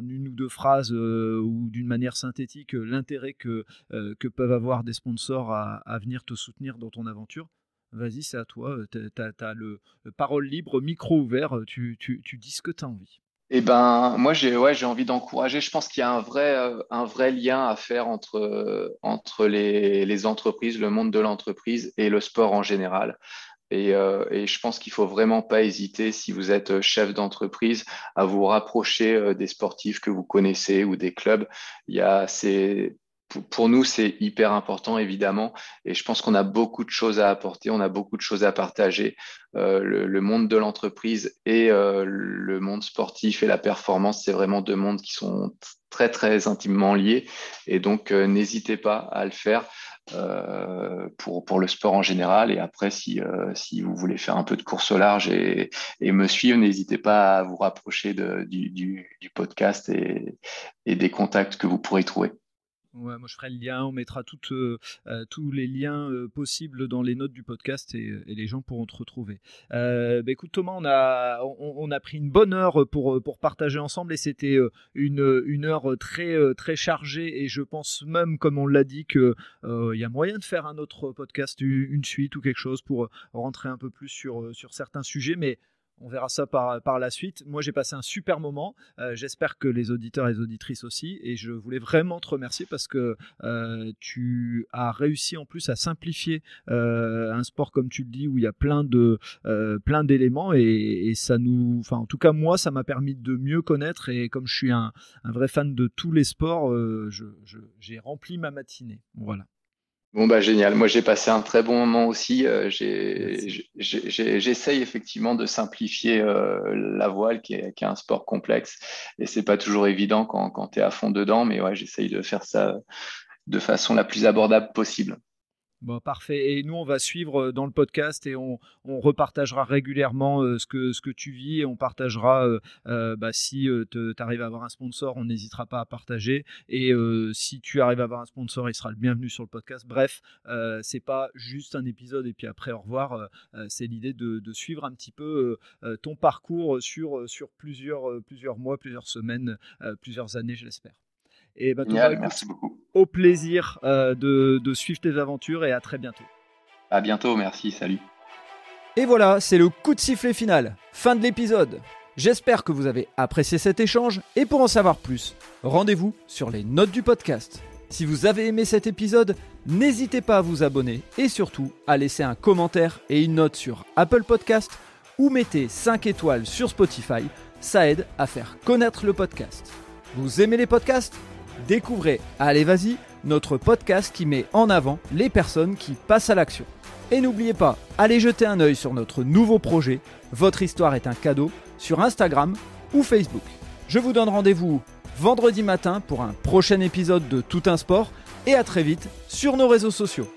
une ou deux phrases ou d'une manière synthétique l'intérêt que, peuvent avoir des sponsors à, venir te soutenir dans ton aventure, Vas-y, c'est à toi. Tu as, le, parole libre, micro ouvert. Tu, dis ce que tu as envie. Eh ben, moi, j'ai ouais, envie d'encourager. Je pense qu'il y a un vrai, vrai lien à faire entre, les, entreprises, le monde de l'entreprise et le sport en général. Et, et je pense qu'il faut vraiment pas hésiter, si vous êtes chef d'entreprise, à vous rapprocher des sportifs que vous connaissez ou des clubs. Il y a ces pour nous, c'est hyper important, évidemment. Et je pense qu'on a beaucoup de choses à apporter, on a beaucoup de choses à partager. Euh, le, monde de l'entreprise et euh, le monde sportif et la performance, c'est vraiment deux mondes qui sont très, très intimement liés. Et donc, euh, n'hésitez pas à le faire. pour, pour le sport en général. Et après, si, si vous voulez faire un peu de course au large et, et me suivre, n'hésitez pas à vous rapprocher du, du, du, podcast et, et des contacts que vous pourrez trouver. Ouais, moi je ferai le lien, on mettra euh, euh, tous les liens euh, possibles dans les notes du podcast et, les gens pourront te retrouver. Bah, écoute Thomas, on a, pris une bonne heure pour, partager ensemble et c'était une, une heure très, très chargée et je pense même, comme on l'a dit, qu'il y a moyen de faire un autre podcast, une suite ou quelque chose pour rentrer un peu plus sur, sur certains sujets, mais on verra ça par, la suite. Moi, j'ai passé un super moment. Euh, j'espère que les auditeurs et les auditrices aussi. Et je voulais vraiment te remercier parce que euh, tu as réussi en plus à simplifier euh, un sport, comme tu le dis, où il y a plein d'éléments. Et, ça nous, enfin, en tout cas, moi, ça m'a permis de mieux connaître. Et comme je suis un, vrai fan de tous les sports, j'ai rempli ma matinée. Voilà. Bon, bah génial. Moi, j'ai passé un très bon moment aussi. Euh, j'essaye effectivement de simplifier euh, la voile, qui est, un sport complexe. Et c'est pas toujours évident quand, quand tu es à fond dedans. Mais ouais, j'essaye de faire ça de façon la plus abordable possible. Bon, parfait. Et nous, on va suivre euh, dans le podcast et on, on repartagera régulièrement euh, ce, que, ce que tu vis et on partagera euh, bah, si tu arrives à avoir un sponsor, on n'hésitera pas à partager. Et si tu arrives à avoir un sponsor, il sera le bienvenu sur le podcast. Bref, c'est pas juste un épisode et puis après au revoir. c'est l'idée de, de, suivre un petit peu ton parcours sur, sur plusieurs, plusieurs mois, plusieurs semaines, plusieurs années, je l'espère. Et bah, merci beaucoup. Au plaisir euh, de, suivre tes aventures et à très bientôt. À bientôt, merci, salut. Et voilà, c'est le coup de sifflet final. Fin de l'épisode. J'espère que vous avez apprécié cet échange et pour en savoir plus, rendez-vous sur les notes du podcast. Si vous avez aimé cet épisode, n'hésitez pas à vous abonner et surtout à laisser un commentaire et une note sur Apple Podcast ou mettez 5 étoiles sur Spotify, ça aide à faire connaître le podcast. Vous aimez les podcasts? Découvrez Allez Vas-y, notre podcast qui met en avant les personnes qui passent à l'action. Et n'oubliez pas, allez jeter un œil sur notre nouveau projet, Votre histoire est un cadeau, sur Instagram ou Facebook. Je vous donne rendez-vous vendredi matin pour un prochain épisode de Tout un sport et à très vite sur nos réseaux sociaux.